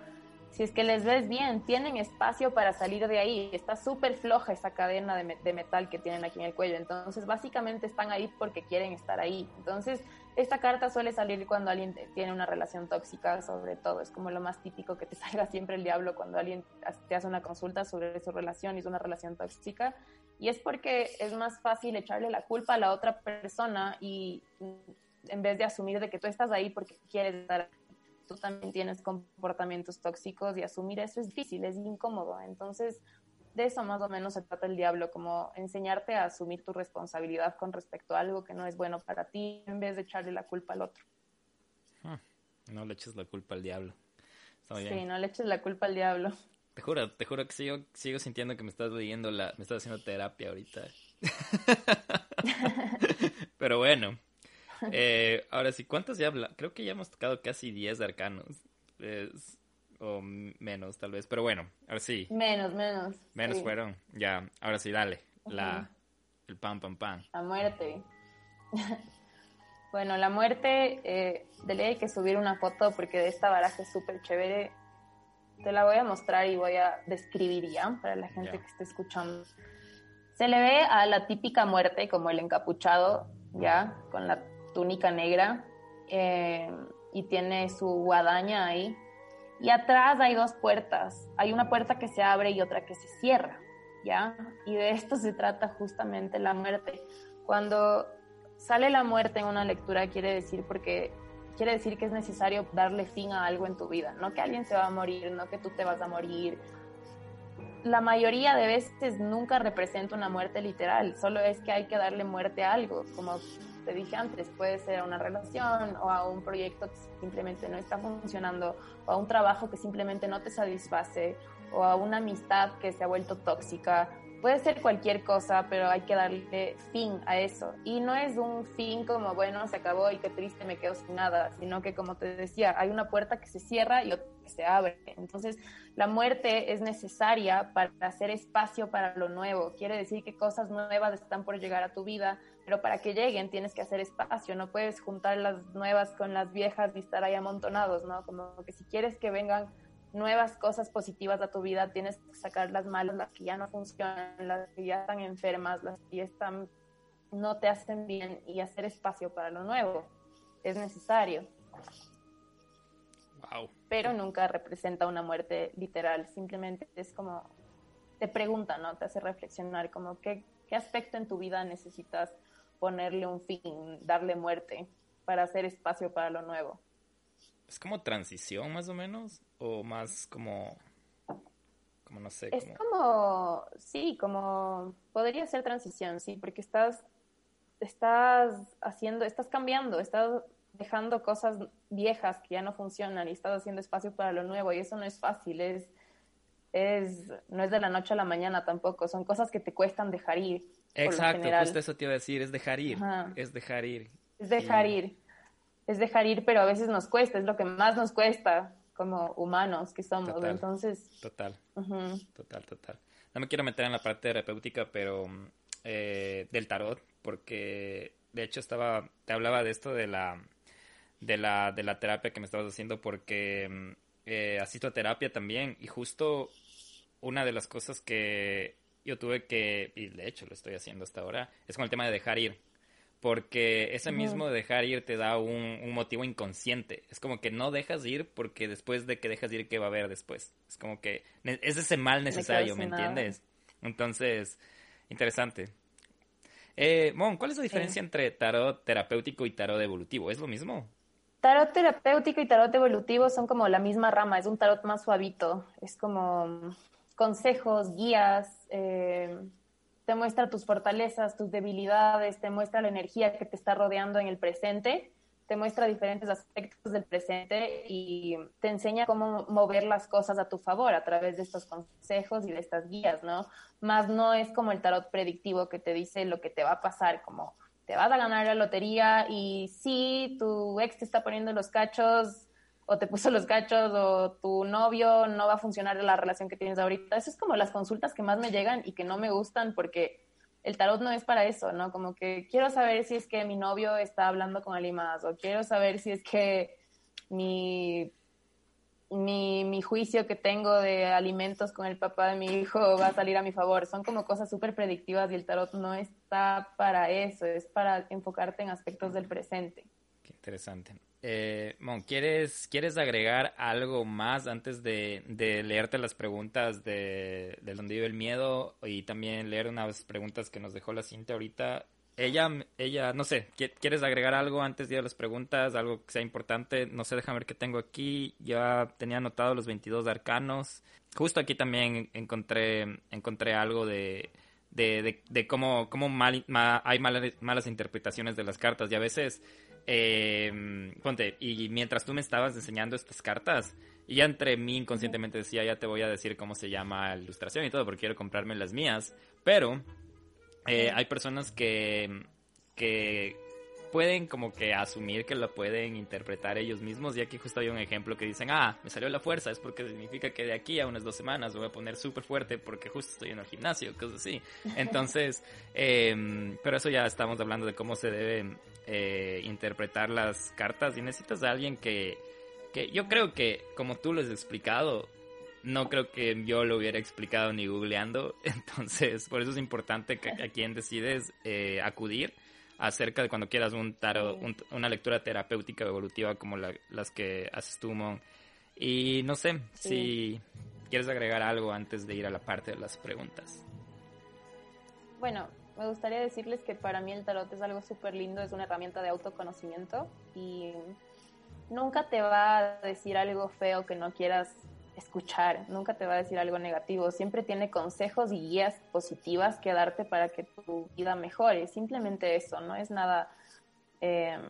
si es que les ves bien, tienen espacio para salir de ahí. Está súper floja esa cadena de, metal que tienen aquí en el cuello. Entonces, básicamente están ahí porque quieren estar ahí. Entonces, esta carta suele salir cuando alguien tiene una relación tóxica, sobre todo. Es como lo más típico que te salga siempre el diablo cuando alguien te hace una consulta sobre su relación y es una relación tóxica. Y es porque es más fácil echarle la culpa a la otra persona y en vez de asumir de que tú estás ahí porque quieres estar tú también tienes comportamientos tóxicos y asumir eso es difícil, es incómodo. Entonces, de eso más o menos se trata el diablo, como enseñarte a asumir tu responsabilidad con respecto a algo que no es bueno para ti en vez de echarle la culpa al otro.
Ah, no le eches la culpa al diablo.
Sí, no le eches la culpa al diablo.
Te juro, te juro que sigo, sigo sintiendo que me estás leyendo la, me estás haciendo terapia ahorita. Pero bueno, eh, ahora sí, ¿cuántos ya habla? Creo que ya hemos tocado casi 10 arcanos. o menos, tal vez. Pero bueno, ahora sí.
Menos, menos.
Menos fueron. Ya, ahora sí, dale. La, el pam, pam, pam.
La muerte. bueno, la muerte, eh, de ley hay que subir una foto porque de esta baraja es súper chévere. Te la voy a mostrar y voy a describir ya para la gente que esté escuchando. Se le ve a la típica muerte como el encapuchado, ya, con la túnica negra eh, y tiene su guadaña ahí. Y atrás hay dos puertas. Hay una puerta que se abre y otra que se cierra, ¿ya? Y de esto se trata justamente la muerte. Cuando sale la muerte en una lectura quiere decir porque quiere decir que es necesario darle fin a algo en tu vida, no que alguien se va a morir, no que tú te vas a morir. La mayoría de veces nunca representa una muerte literal, solo es que hay que darle muerte a algo, como te dije antes, puede ser a una relación o a un proyecto que simplemente no está funcionando o a un trabajo que simplemente no te satisface o a una amistad que se ha vuelto tóxica. Puede ser cualquier cosa, pero hay que darle fin a eso. Y no es un fin como, bueno, se acabó y qué triste, me quedo sin nada, sino que como te decía, hay una puerta que se cierra y otra que se abre. Entonces, la muerte es necesaria para hacer espacio para lo nuevo. Quiere decir que cosas nuevas están por llegar a tu vida, pero para que lleguen tienes que hacer espacio, no puedes juntar las nuevas con las viejas y estar ahí amontonados, ¿no? Como que si quieres que vengan nuevas cosas positivas a tu vida, tienes que sacar las malas, las que ya no funcionan, las que ya están enfermas, las que ya están, no te hacen bien y hacer espacio para lo nuevo. Es necesario.
Wow.
Pero nunca representa una muerte literal, simplemente es como, te pregunta, ¿no? Te hace reflexionar como qué, qué aspecto en tu vida necesitas ponerle un fin, darle muerte para hacer espacio para lo nuevo.
¿Es como transición más o menos? ¿O más como, como no sé?
Es como, sí, como podría ser transición, sí, porque estás, estás haciendo, estás cambiando, estás dejando cosas viejas que ya no funcionan y estás haciendo espacio para lo nuevo y eso no es fácil, es, es, no es de la noche a la mañana tampoco, son cosas que te cuestan dejar ir.
Exacto, justo eso te iba a decir, es dejar ir, es dejar ir.
Es dejar ir, es dejar ir, pero a veces nos cuesta, es lo que más nos cuesta como humanos que somos, total, entonces...
Total, total, total. No me quiero meter en la parte terapéutica, pero eh, del tarot, porque de hecho estaba, te hablaba de esto de la, de la, de la terapia que me estabas haciendo, porque eh, asisto a terapia también, y justo una de las cosas que yo tuve que, y de hecho lo estoy haciendo hasta ahora, es con el tema de dejar ir. porque ese mismo dejar ir te da un, motivo inconsciente. Es como que no dejas ir porque después de que dejas ir, ¿qué va a haber después? Es como que es ese mal necesario, ¿me, entiendes? Entonces, interesante. Eh, Mon, ¿cuál es la diferencia entre tarot terapéutico y tarot evolutivo? ¿Es lo mismo?
Tarot terapéutico y tarot evolutivo son como la misma rama, es un tarot más suavito, es como consejos, guías, eh, te muestra tus fortalezas, tus debilidades, te muestra la energía que te está rodeando en el presente, te muestra diferentes aspectos del presente y te enseña cómo mover las cosas a tu favor a través de estos consejos y de estas guías, ¿no? Más no es como el tarot predictivo que te dice lo que te va a pasar, como te vas a ganar la lotería y si tu ex te está poniendo los cachos, o te puso los cachos o tu novio no va a funcionar la relación que tienes ahorita. Eso es como las consultas que más me llegan y que no me gustan porque el tarot no es para eso, ¿no? Como que quiero saber si es que mi novio está hablando con alguien más o quiero saber si es que mi, mi, mi juicio que tengo de alimentos con el papá de mi hijo va a salir a mi favor. Son como cosas súper predictivas y el tarot no está para eso, es para enfocarte en aspectos del presente.
Qué interesante. Eh, Mon, ¿quieres, ¿quieres agregar algo más antes de, leerte las preguntas de, de donde vive el miedo y también leer unas preguntas que nos dejó la cinta ahorita? Ella, ella, no sé, ¿quieres agregar algo antes de ir a las preguntas? Algo que sea importante. No sé, déjame ver qué tengo aquí. Ya tenía anotado los 22 arcanos. Justo aquí también encontré, encontré algo de, de, de, cómo, cómo mal, hay malas, malas interpretaciones de las cartas y a veces eh, ponte, y mientras tú me estabas enseñando estas cartas, y ya entre mí inconscientemente decía, ya te voy a decir cómo se llama la ilustración y todo, porque quiero comprarme las mías. Pero eh, hay personas que, que pueden como que asumir que lo pueden interpretar ellos mismos. Y aquí justo hay un ejemplo que dicen, ah, me salió la fuerza, es porque significa que de aquí a unas dos semanas voy a poner súper fuerte porque justo estoy en el gimnasio, cosas así. Entonces, eh, pero eso ya estamos hablando de cómo se deben eh, interpretar las cartas y necesitas a alguien que, que yo creo que, como tú lo has explicado, no creo que yo lo hubiera explicado ni googleando. Entonces, por eso es importante que a quien decides eh, acudir acerca de cuando quieras un tarot, una lectura terapéutica evolutiva como las que haces tú, Mon. Y no sé si quieres agregar algo antes de ir a la parte de las preguntas.
Bueno, me gustaría decirles que para mí el tarot es algo súper lindo, es una herramienta de autoconocimiento y nunca te va a decir algo feo que no quieras escuchar, nunca te va a decir algo negativo, siempre tiene consejos y guías positivas que darte para que tu vida mejore, simplemente eso, no es nada, em,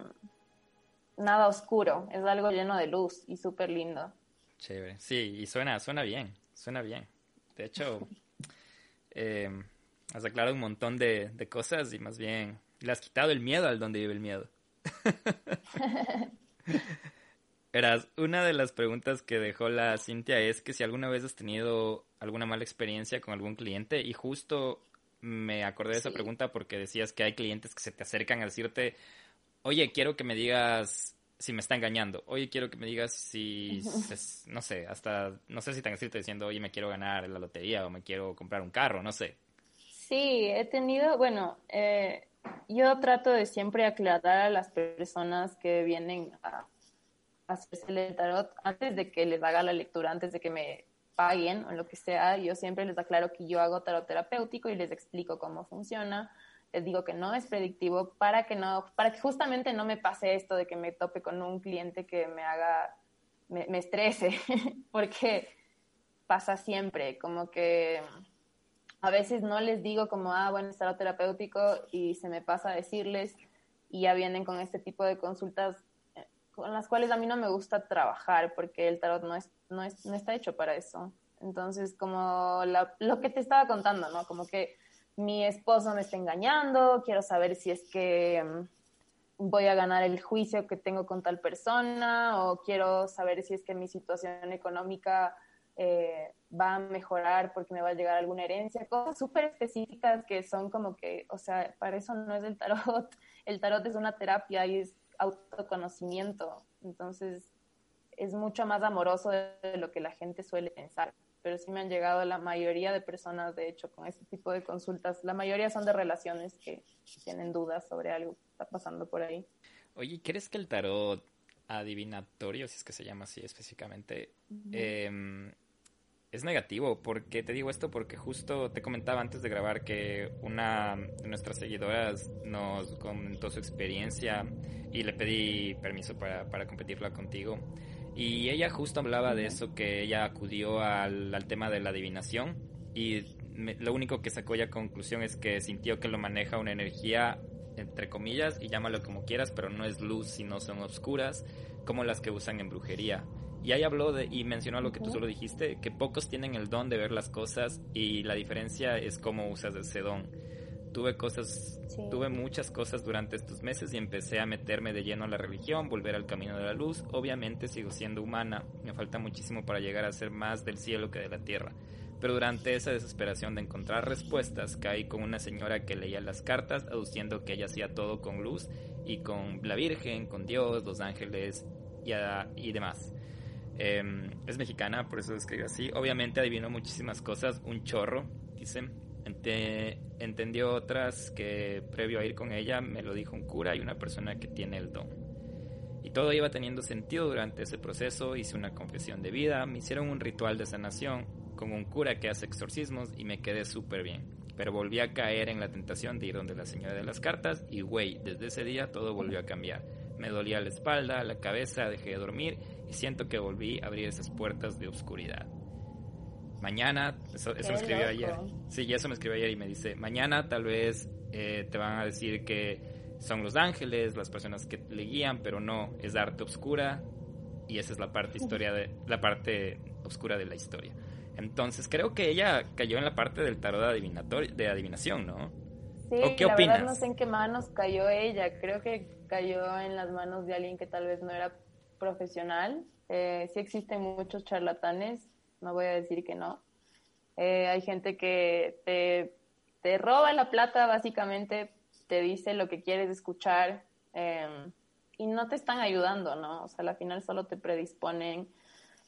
nada oscuro, es algo lleno de luz y súper lindo.
Chévere, sí, y suena, suena bien, suena bien. De hecho, em, has aclarado un montón de, de cosas y más bien le has quitado el miedo al donde vive el miedo. Verás, una de las preguntas que dejó la Cintia es que si alguna vez has tenido alguna mala experiencia con algún cliente y justo me acordé de esa pregunta porque decías que hay clientes que se te acercan a decirte, oye, quiero que me digas si me está engañando, oye, quiero que me digas si, no sé, hasta, no sé si te han escrito diciendo, oye, me quiero ganar la lotería o me quiero comprar un carro, no sé.
Sí, he tenido, bueno, eh, yo trato de siempre aclarar a las personas que vienen a hacerse el tarot antes de que les haga la lectura, antes de que me paguen o lo que sea, yo siempre les aclaro que yo hago tarot terapéutico y les explico cómo funciona. Les digo que no es predictivo para que no, para que justamente no me pase esto de que me tope con un cliente que me haga, me, me estrese, porque pasa siempre, como que a veces no les digo como, ah, bueno, es tarot terapéutico y se me pasa a decirles y ya vienen con este tipo de consultas con las cuales a mí no me gusta trabajar porque el tarot no, es, no, es, no está hecho para eso. Entonces, como lo que te estaba contando, ¿no? Como que mi esposo me está engañando, quiero saber si es que mm, voy a ganar el juicio que tengo con tal persona o quiero saber si es que mi situación económica eh, va a mejorar porque me va a llegar alguna herencia, cosas súper específicas que son como que, o sea, para eso no es el tarot, el tarot es una terapia y es autoconocimiento. Entonces, es mucho más amoroso de lo que la gente suele pensar. pero sí me han llegado la mayoría de personas, de hecho, con este tipo de consultas. La mayoría son de relaciones que tienen dudas sobre algo que está pasando por ahí.
Oye, ¿crees que el tarot adivinatorio, si es que se llama así específicamente, em, es negativo? porque te digo esto? Porque justo te comentaba antes de grabar que una de nuestras seguidoras nos comentó su experiencia y le pedí permiso para, para competirla contigo. Y ella justo hablaba de eso, que ella acudió al, al tema de la adivinación y lo único que sacó ya conclusión es que sintió que lo maneja una energía entre comillas, y llámalo como quieras, pero no es luz, sino son oscuras, como las que usan en brujería. Y ahí habló de, y mencionó lo que tú solo dijiste, que pocos tienen el don de ver las cosas y la diferencia es cómo usas ese don. Tuve cosas, tuve muchas cosas durante estos meses y empecé a meterme de lleno a la religión, volver al camino de la luz. Obviamente sigo siendo humana, me falta muchísimo para llegar a ser más del cielo que de la tierra pero durante esa desesperación de encontrar respuestas caí con una señora que leía las cartas aduciendo que ella hacía todo con luz y con la Virgen, con Dios, los ángeles y, y demás. Em, es mexicana, por eso escribe así. Obviamente adivinó muchísimas cosas, un chorro, dice. entendió otras que previo a ir con ella me lo dijo un cura y una persona que tiene el don. Y todo iba teniendo sentido durante ese proceso, hice una confesión de vida, me hicieron un ritual de sanación, con un cura que hace exorcismos y me quedé súper bien. Pero volví a caer en la tentación de ir donde la señora de las cartas y güey, desde ese día todo volvió a cambiar. Me dolía la espalda, la cabeza, dejé de dormir y siento que volví a abrir esas puertas de oscuridad. Mañana, eso, me escribió ayer. Sí, eso me escribió ayer y me dice, mañana tal vez eh, te van a decir que son los ángeles, las personas que le guían, pero no, es arte oscura y esa es la parte historia de la parte oscura de la historia. Entonces creo que ella cayó en la parte del tarot de, de adivinación, ¿no?
Sí, ¿O qué la Verdad no sé en qué manos cayó ella. Creo que cayó en las manos de alguien que tal vez no era profesional. Eh, sí existen muchos charlatanes, no voy a decir que no. Eh, hay gente que te, roba la plata, básicamente, te dice lo que quieres escuchar em, y no te están ayudando, ¿no? O sea, al final solo te predisponen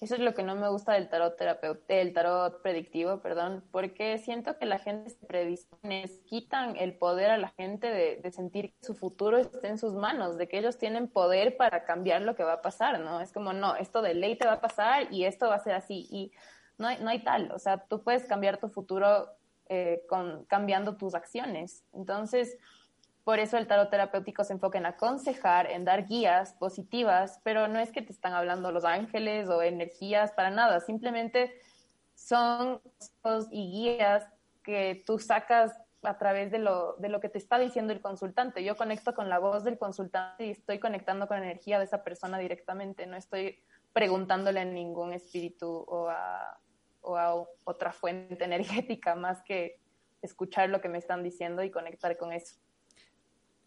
eso es lo que no me gusta del tarot terapeuta, del tarot predictivo, perdón, porque siento que la gente se predispone, quitan el poder a la gente de, sentir que su futuro está en sus manos, de que ellos tienen poder para cambiar lo que va a pasar, ¿no? Es como, no, esto de ley te va a pasar y esto va a ser así. Y no hay, no hay tal, o sea, tú puedes cambiar tu futuro eh, con, cambiando tus acciones. Entonces, por eso el tarot terapéutico se enfoca en aconsejar, en dar guías positivas, pero no es que te están hablando los ángeles o energías para nada, simplemente son y guías que tú sacas a través de lo, de lo que te está diciendo el consultante. Yo conecto con la voz del consultante y estoy conectando con la energía de esa persona directamente, no estoy preguntándole a ningún espíritu o a, o a otra fuente energética más que escuchar lo que me están diciendo y conectar con eso.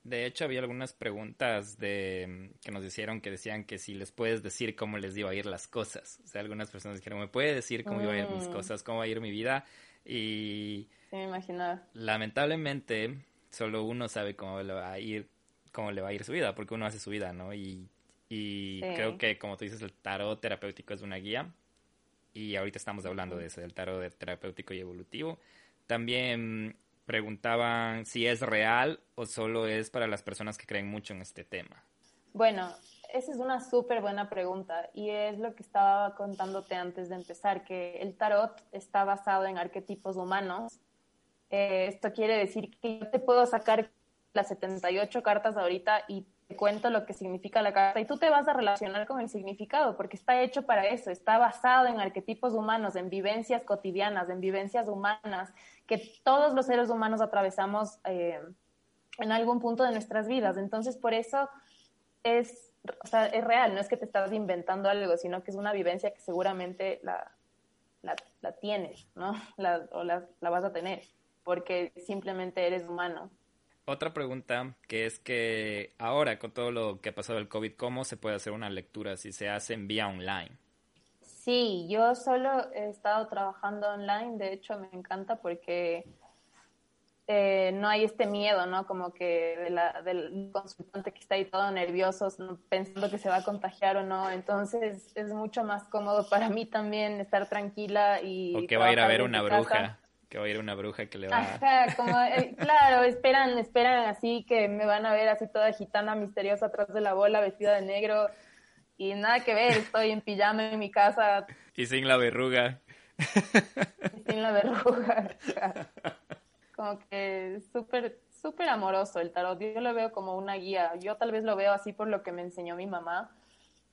De hecho, había algunas preguntas de que nos hicieron que decían que si les puedes decir cómo les iba a ir las cosas. O sea, algunas personas dijeron, ¿me puede decir cómo iba a ir mis mm. cosas, cómo va a ir mi vida? Y...
Sí, me imaginaba.
Lamentablemente, solo uno sabe cómo le va a ir, cómo le va a ir su vida, porque uno hace su vida, ¿no? Y, y creo que, como tú dices, el tarot terapéutico es una guía. Y ahorita estamos hablando de eso, del tarot terapéutico y evolutivo. También preguntaban si es real o solo es para las personas que creen mucho en este tema.
Bueno, esa es una súper buena pregunta y es lo que estaba contándote antes de empezar, que el tarot está basado en arquetipos humanos. Eh, esto quiere decir que yo te puedo sacar las 78 cartas ahorita y cuento lo que significa la carta y tú te vas a relacionar con el significado porque está hecho para eso, está basado en arquetipos humanos, en vivencias cotidianas, en vivencias humanas que todos los seres humanos atravesamos eh, en algún punto de nuestras vidas. Entonces, por eso es, o sea, es real, no es que te estás inventando algo, sino que es una vivencia que seguramente la, la, tienes, ¿no? La, o la, la vas a tener, porque simplemente eres humano.
Otra pregunta que es que ahora con todo lo que ha pasado el COVID, ¿cómo se puede hacer una lectura si se hace en vía online?
Sí, yo solo he estado trabajando online, de hecho me encanta porque eh, no hay este miedo, ¿no? Como que de la, del consultante que está ahí todo nervioso, pensando que se va a contagiar o no. Entonces es mucho más cómodo para mí también estar tranquila y...
O que va a ir a ver una bruja. Que va a ir una bruja que le va
Ajá, como, eh, claro, esperan, esperan así que me van a ver así toda gitana misteriosa atrás de la bola, vestida de negro. Y nada que ver, estoy en pijama en mi casa.
Y sin la verruga.
Y sin la verruga como que súper, súper amoroso el tarot. Yo lo veo como una guía. Yo tal vez lo veo así por lo que me enseñó mi mamá.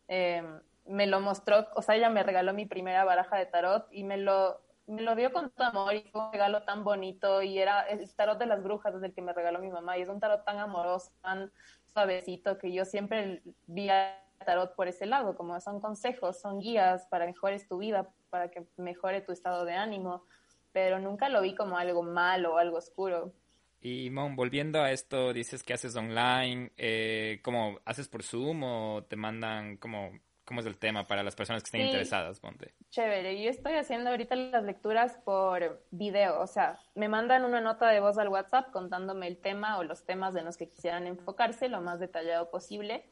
Em, me lo mostró, o sea, ella me regaló mi primera baraja de tarot y me lo, me lo dio con todo amor y fue un regalo tan bonito y era el tarot de las brujas desde el que me regaló mi mamá y es un tarot tan amoroso, tan suavecito que yo siempre vi al tarot por ese lado, como son consejos, son guías para mejores tu vida, para que mejore tu estado de ánimo, pero nunca lo vi como algo malo o algo oscuro.
Y Mon, volviendo a esto, dices que haces online, eh, ¿cómo haces por Zoom o te mandan como cómo es el tema para las personas que estén interesadas, ponte?
Chévere, yo estoy haciendo ahorita las lecturas por video, o sea, me mandan una nota de voz al WhatsApp contándome el tema o los temas de los que quisieran enfocarse lo más detallado posible.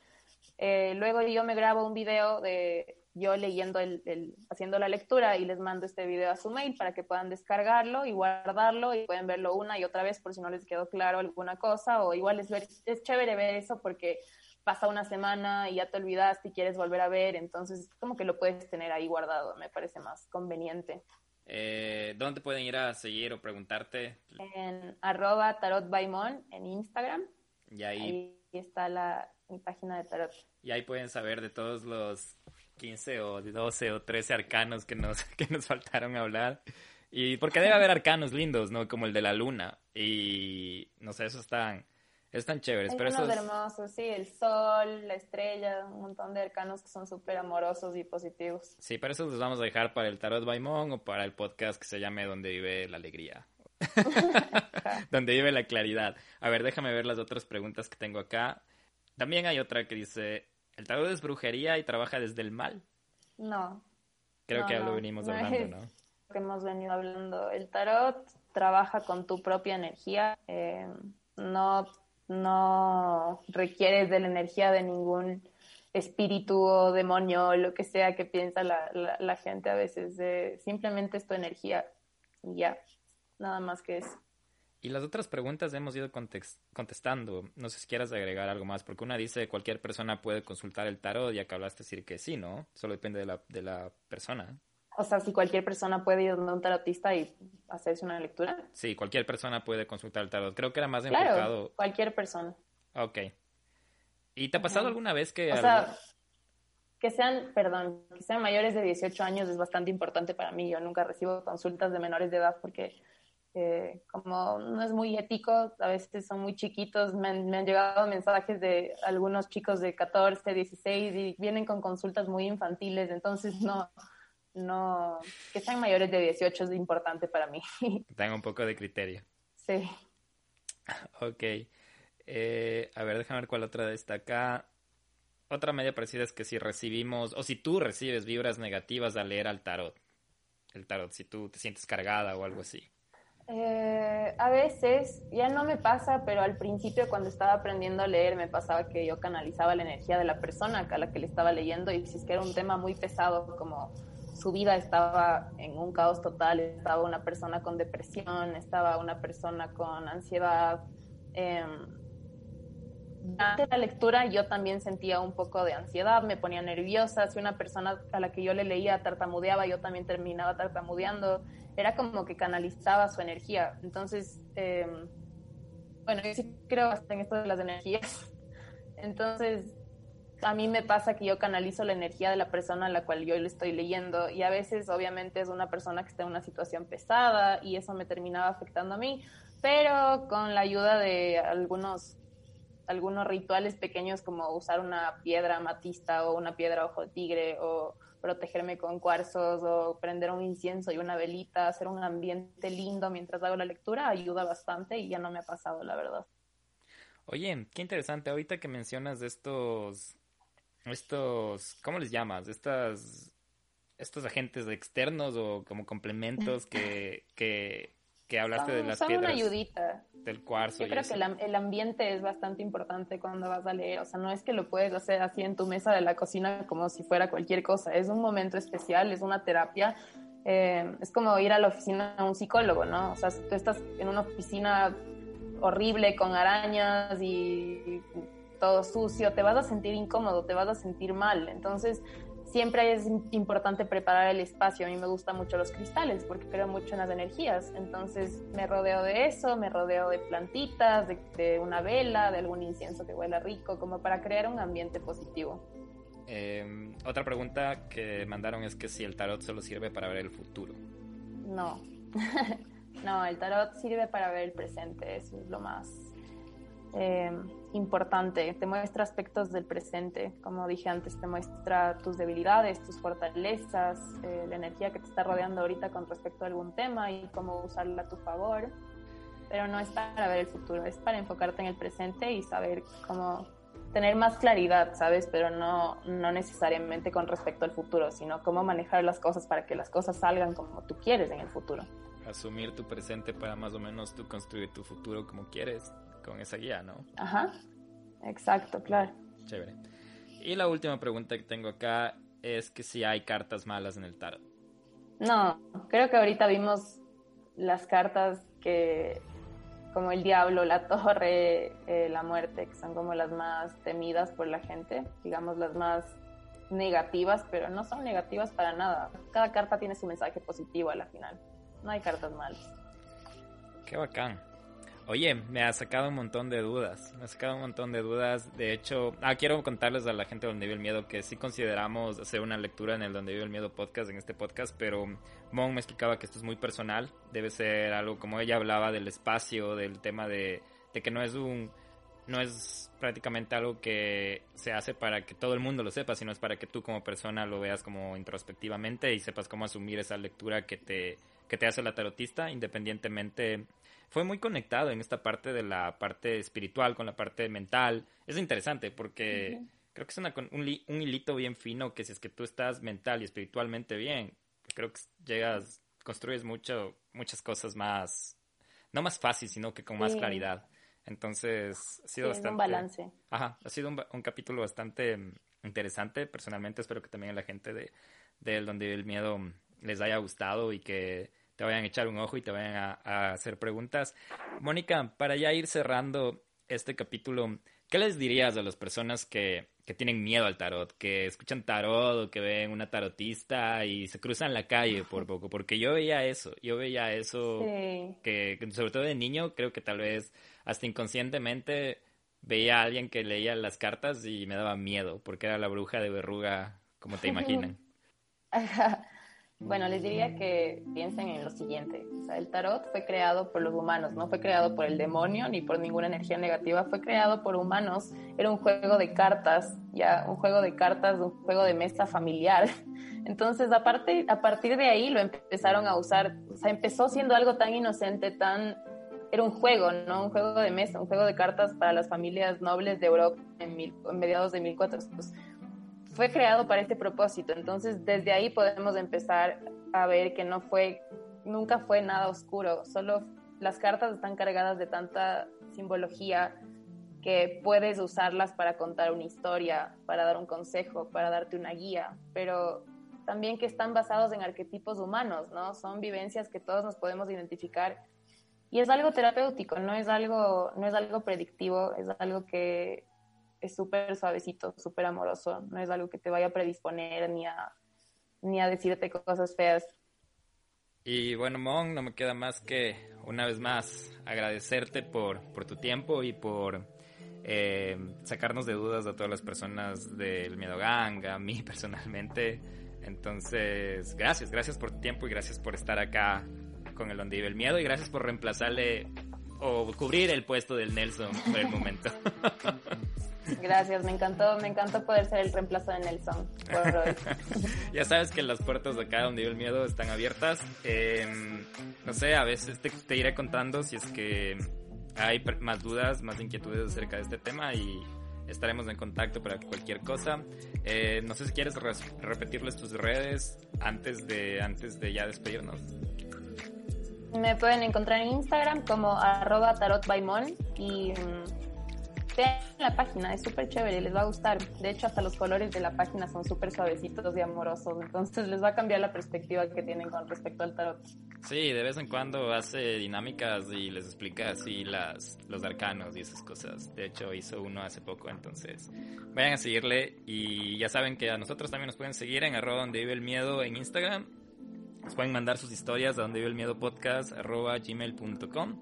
Eh, luego yo me grabo un video de yo leyendo el, haciendo la lectura y les mando este video a su mail para que puedan descargarlo y guardarlo y pueden verlo una y otra vez por si no les quedó claro alguna cosa o igual es, ver, es chévere ver eso porque pasa una semana y ya te olvidaste y quieres volver a ver, entonces como que lo puedes tener ahí guardado, me parece más conveniente.
Eh, ¿Dónde pueden ir a seguir o preguntarte?
En arroba tarotbaimon en Instagram.
Y ahí, ahí
está la, mi página de tarot.
Y ahí pueden saber de todos los 15 o 12 o 13 arcanos que nos, que nos faltaron hablar. Y porque debe haber arcanos lindos, ¿no? Como el de la luna. Y no sé, esos están, están chéveres. pero esos...
hermosos, sí, el sol, la estrella, un montón de arcanos que son súper amorosos y positivos.
Sí, para eso los vamos a dejar para el Tarot Baimón o para el podcast que se llame Donde vive la alegría. Donde vive la claridad. A ver, déjame ver las otras preguntas que tengo acá. También hay otra que dice, ¿El tarot es brujería y trabaja desde el mal?
No.
Creo que ya lo venimos hablando, ¿no?
que hemos venido hablando. El tarot trabaja con tu propia energía. Eh, no, no requieres de la energía de ningún espíritu o demonio o lo que sea que piensa la, la, gente a veces. simplemente es tu energía y ya, nada más que eso.
Y las otras preguntas hemos ido contestando. No sé si quieras agregar algo más, porque una dice cualquier persona puede consultar el tarot, ya que hablaste decir que sí, ¿no? Solo depende de la, de la persona.
O sea, si cualquier persona puede ir a un tarotista y hacerse una lectura.
Sí, cualquier persona puede consultar el tarot. Creo que era más
claro,
enfocado.
Cualquier persona.
Ok. ¿Y te ha pasado alguna vez que...
O sea, que sean, perdón, que sean mayores de 18 años es bastante importante para mí. Yo nunca recibo consultas de menores de edad porque como no es muy ético, a veces son muy chiquitos, me han, llegado mensajes de algunos chicos de 14, 16 y vienen con consultas muy infantiles, entonces no, no, que sean mayores de 18 es importante para mí.
Tengo un poco de criterio.
Sí.
Ok. Eh, a ver, déjame ver cuál otra está acá. Otra media parecida es que si recibimos, o si tú recibes vibras negativas al leer al tarot, el tarot, si tú te sientes cargada o algo así.
Eh, a veces, ya no me pasa, pero al principio cuando estaba aprendiendo a leer me pasaba que yo canalizaba la energía de la persona a la que le estaba leyendo y si es que era un tema muy pesado como su vida estaba en un caos total, estaba una persona con depresión, estaba una persona con ansiedad. Eh, la lectura yo también sentía un poco de ansiedad, me ponía nerviosa, si una persona a la que yo le leía tartamudeaba, yo también terminaba tartamudeando era como que canalizaba su energía. Entonces, em, bueno, yo sí creo en esto de las energías. Entonces, a mí me pasa que yo canalizo la energía de la persona a la cual yo le estoy leyendo y a veces obviamente es una persona que está en una situación pesada y eso me terminaba afectando a mí, pero con la ayuda de algunos algunos rituales pequeños como usar una piedra amatista o una piedra ojo de tigre o protegerme con cuarzos o prender un incienso y una velita, hacer un ambiente lindo mientras hago la lectura, ayuda bastante y ya no me ha pasado, la verdad.
Oye, qué interesante, ahorita que mencionas de estos, estos, ¿cómo les llamas? Estas, estos agentes externos o como complementos que, que que hablaste de las
son
piedras.
una ayudita.
Del cuarzo.
Yo
y
creo
eso.
que el, el ambiente es bastante importante cuando vas a leer. O sea, no es que lo puedes hacer así en tu mesa de la cocina como si fuera cualquier cosa. Es un momento especial, es una terapia. Eh, es como ir a la oficina a un psicólogo, ¿no? O sea, si tú estás en una oficina horrible con arañas y todo sucio, te vas a sentir incómodo, te vas a sentir mal. Entonces, siempre es importante preparar el espacio. A mí me gustan mucho los cristales porque creo mucho en las energías. Entonces, me rodeo de eso, me rodeo de plantitas, de, de una vela, de algún incienso que huela rico, como para crear un ambiente positivo.
Eh, otra pregunta que mandaron es que si el tarot solo sirve para ver el futuro.
No. no, el tarot sirve para ver el presente, eso es lo más eh, importante. Te muestra aspectos del presente, como dije antes, te muestra tus debilidades, tus fortalezas, eh, la energía que te está rodeando ahorita con respecto a algún tema y cómo usarla a tu favor. Pero no es para ver el futuro, es para enfocarte en el presente y saber cómo tener más claridad, ¿sabes? Pero no, no necesariamente con respecto al futuro, sino cómo manejar las cosas para que las cosas salgan como tú quieres en el futuro.
Asumir tu presente para más o menos tú construir tu futuro como quieres con esa guía, ¿no?
Ajá, exacto, claro.
Chévere. Y la última pregunta que tengo acá es que si hay cartas malas en el tarot.
No, creo que ahorita vimos las cartas que como el diablo, la torre, eh, la muerte, que son como las más temidas por la gente, digamos las más negativas, pero no son negativas para nada. Cada carta tiene su mensaje positivo a la final. No hay cartas malas.
Qué bacán. Oye, me ha sacado un montón de dudas. Me ha sacado un montón de dudas. De hecho, ah, quiero contarles a la gente de Donde Vive el Miedo que sí consideramos hacer una lectura en el Donde Vive el Miedo podcast, en este podcast, pero Mon me explicaba que esto es muy personal. Debe ser algo como ella hablaba del espacio, del tema de, de que no es un. No es prácticamente algo que se hace para que todo el mundo lo sepa, sino es para que tú como persona lo veas como introspectivamente y sepas cómo asumir esa lectura que te, que te hace la tarotista, independientemente fue muy conectado en esta parte de la parte espiritual con la parte mental. Es interesante porque uh -huh. creo que es una, un, un, hilito bien fino que si es que tú estás mental y espiritualmente bien, creo que llegas, construyes mucho, muchas cosas más, no más fácil, sino que con más sí. claridad. Entonces, ha sido
sí,
bastante...
un balance.
Ajá, ha sido un, un, capítulo bastante interesante. Personalmente espero que también a la gente de, de Donde el Miedo les haya gustado y que te vayan a echar un ojo y te vayan a, a, hacer preguntas. Mónica, para ya ir cerrando este capítulo, ¿qué les dirías a las personas que, que, tienen miedo al tarot, que escuchan tarot o que ven una tarotista y se cruzan la calle por poco? Porque yo veía eso, yo veía eso,
sí.
que, que sobre todo de niño, creo que tal vez hasta inconscientemente veía a alguien que leía las cartas y me daba miedo, porque era la bruja de verruga, como te imaginan.
Bueno, les diría que piensen en lo siguiente. El tarot fue creado por los humanos, no fue creado por el demonio ni por ninguna energía negativa, fue creado por humanos. Era un juego de cartas, ya, un juego de cartas, un juego de mesa familiar. Entonces, aparte, a partir de ahí lo empezaron a usar. O sea, empezó siendo algo tan inocente, tan... Era un juego, ¿no? Un juego de mesa, un juego de cartas para las familias nobles de Europa en, mil, en mediados de 1400 fue creado para este propósito. Entonces, desde ahí podemos empezar a ver que no fue, nunca fue nada oscuro. Solo las cartas están cargadas de tanta simbología que puedes usarlas para contar una historia, para dar un consejo, para darte una guía, pero también que están basados en arquetipos humanos, ¿no? Son vivencias que todos nos podemos identificar y es algo terapéutico, no es algo, no es algo predictivo, es algo que es súper suavecito, súper amoroso, no es algo que te vaya a predisponer ni a, ni a decirte cosas feas.
Y bueno, Mon, no me queda más que una vez más agradecerte por, por tu tiempo y por eh, sacarnos de dudas a todas las personas del Miedo Gang, a mí personalmente. Entonces, gracias, gracias por tu tiempo y gracias por estar acá con el Donde Vive el Miedo y gracias por reemplazarle o cubrir el puesto del Nelson por el momento.
Gracias, me encantó, me encantó poder ser el reemplazo de Nelson por hoy.
ya sabes que las puertas de acá donde vive el miedo están abiertas. Eh, no sé, a veces te, te, iré contando si es que hay más dudas, más inquietudes acerca de este tema y estaremos en contacto para cualquier cosa. Eh, no sé si quieres re repetirles tus redes antes de, antes de ya despedirnos.
Me pueden encontrar en Instagram como arroba tarotbaimon y mm, vean la página, es súper chévere, les va a gustar. De hecho, hasta los colores de la página son súper suavecitos y amorosos, entonces les va a cambiar la perspectiva que tienen con respecto al tarot.
Sí, de vez en cuando hace dinámicas y les explica así las, los arcanos y esas cosas. De hecho, hizo uno hace poco, entonces vayan a seguirle y ya saben que a nosotros también nos pueden seguir en arroba donde vive el miedo en Instagram pueden mandar sus historias a donde vive el miedo podcast arroba gmail.com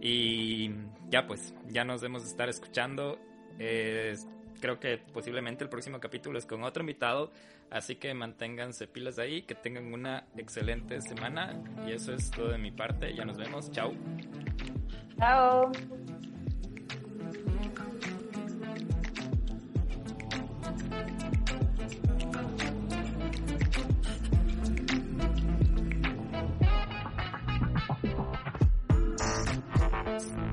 y ya pues, ya nos debemos estar escuchando. creo que posiblemente el próximo capítulo es con otro invitado, así que manténganse pilas ahí, que tengan una excelente semana y eso es todo de mi parte, ya nos vemos, chao.
Chao. Thanks.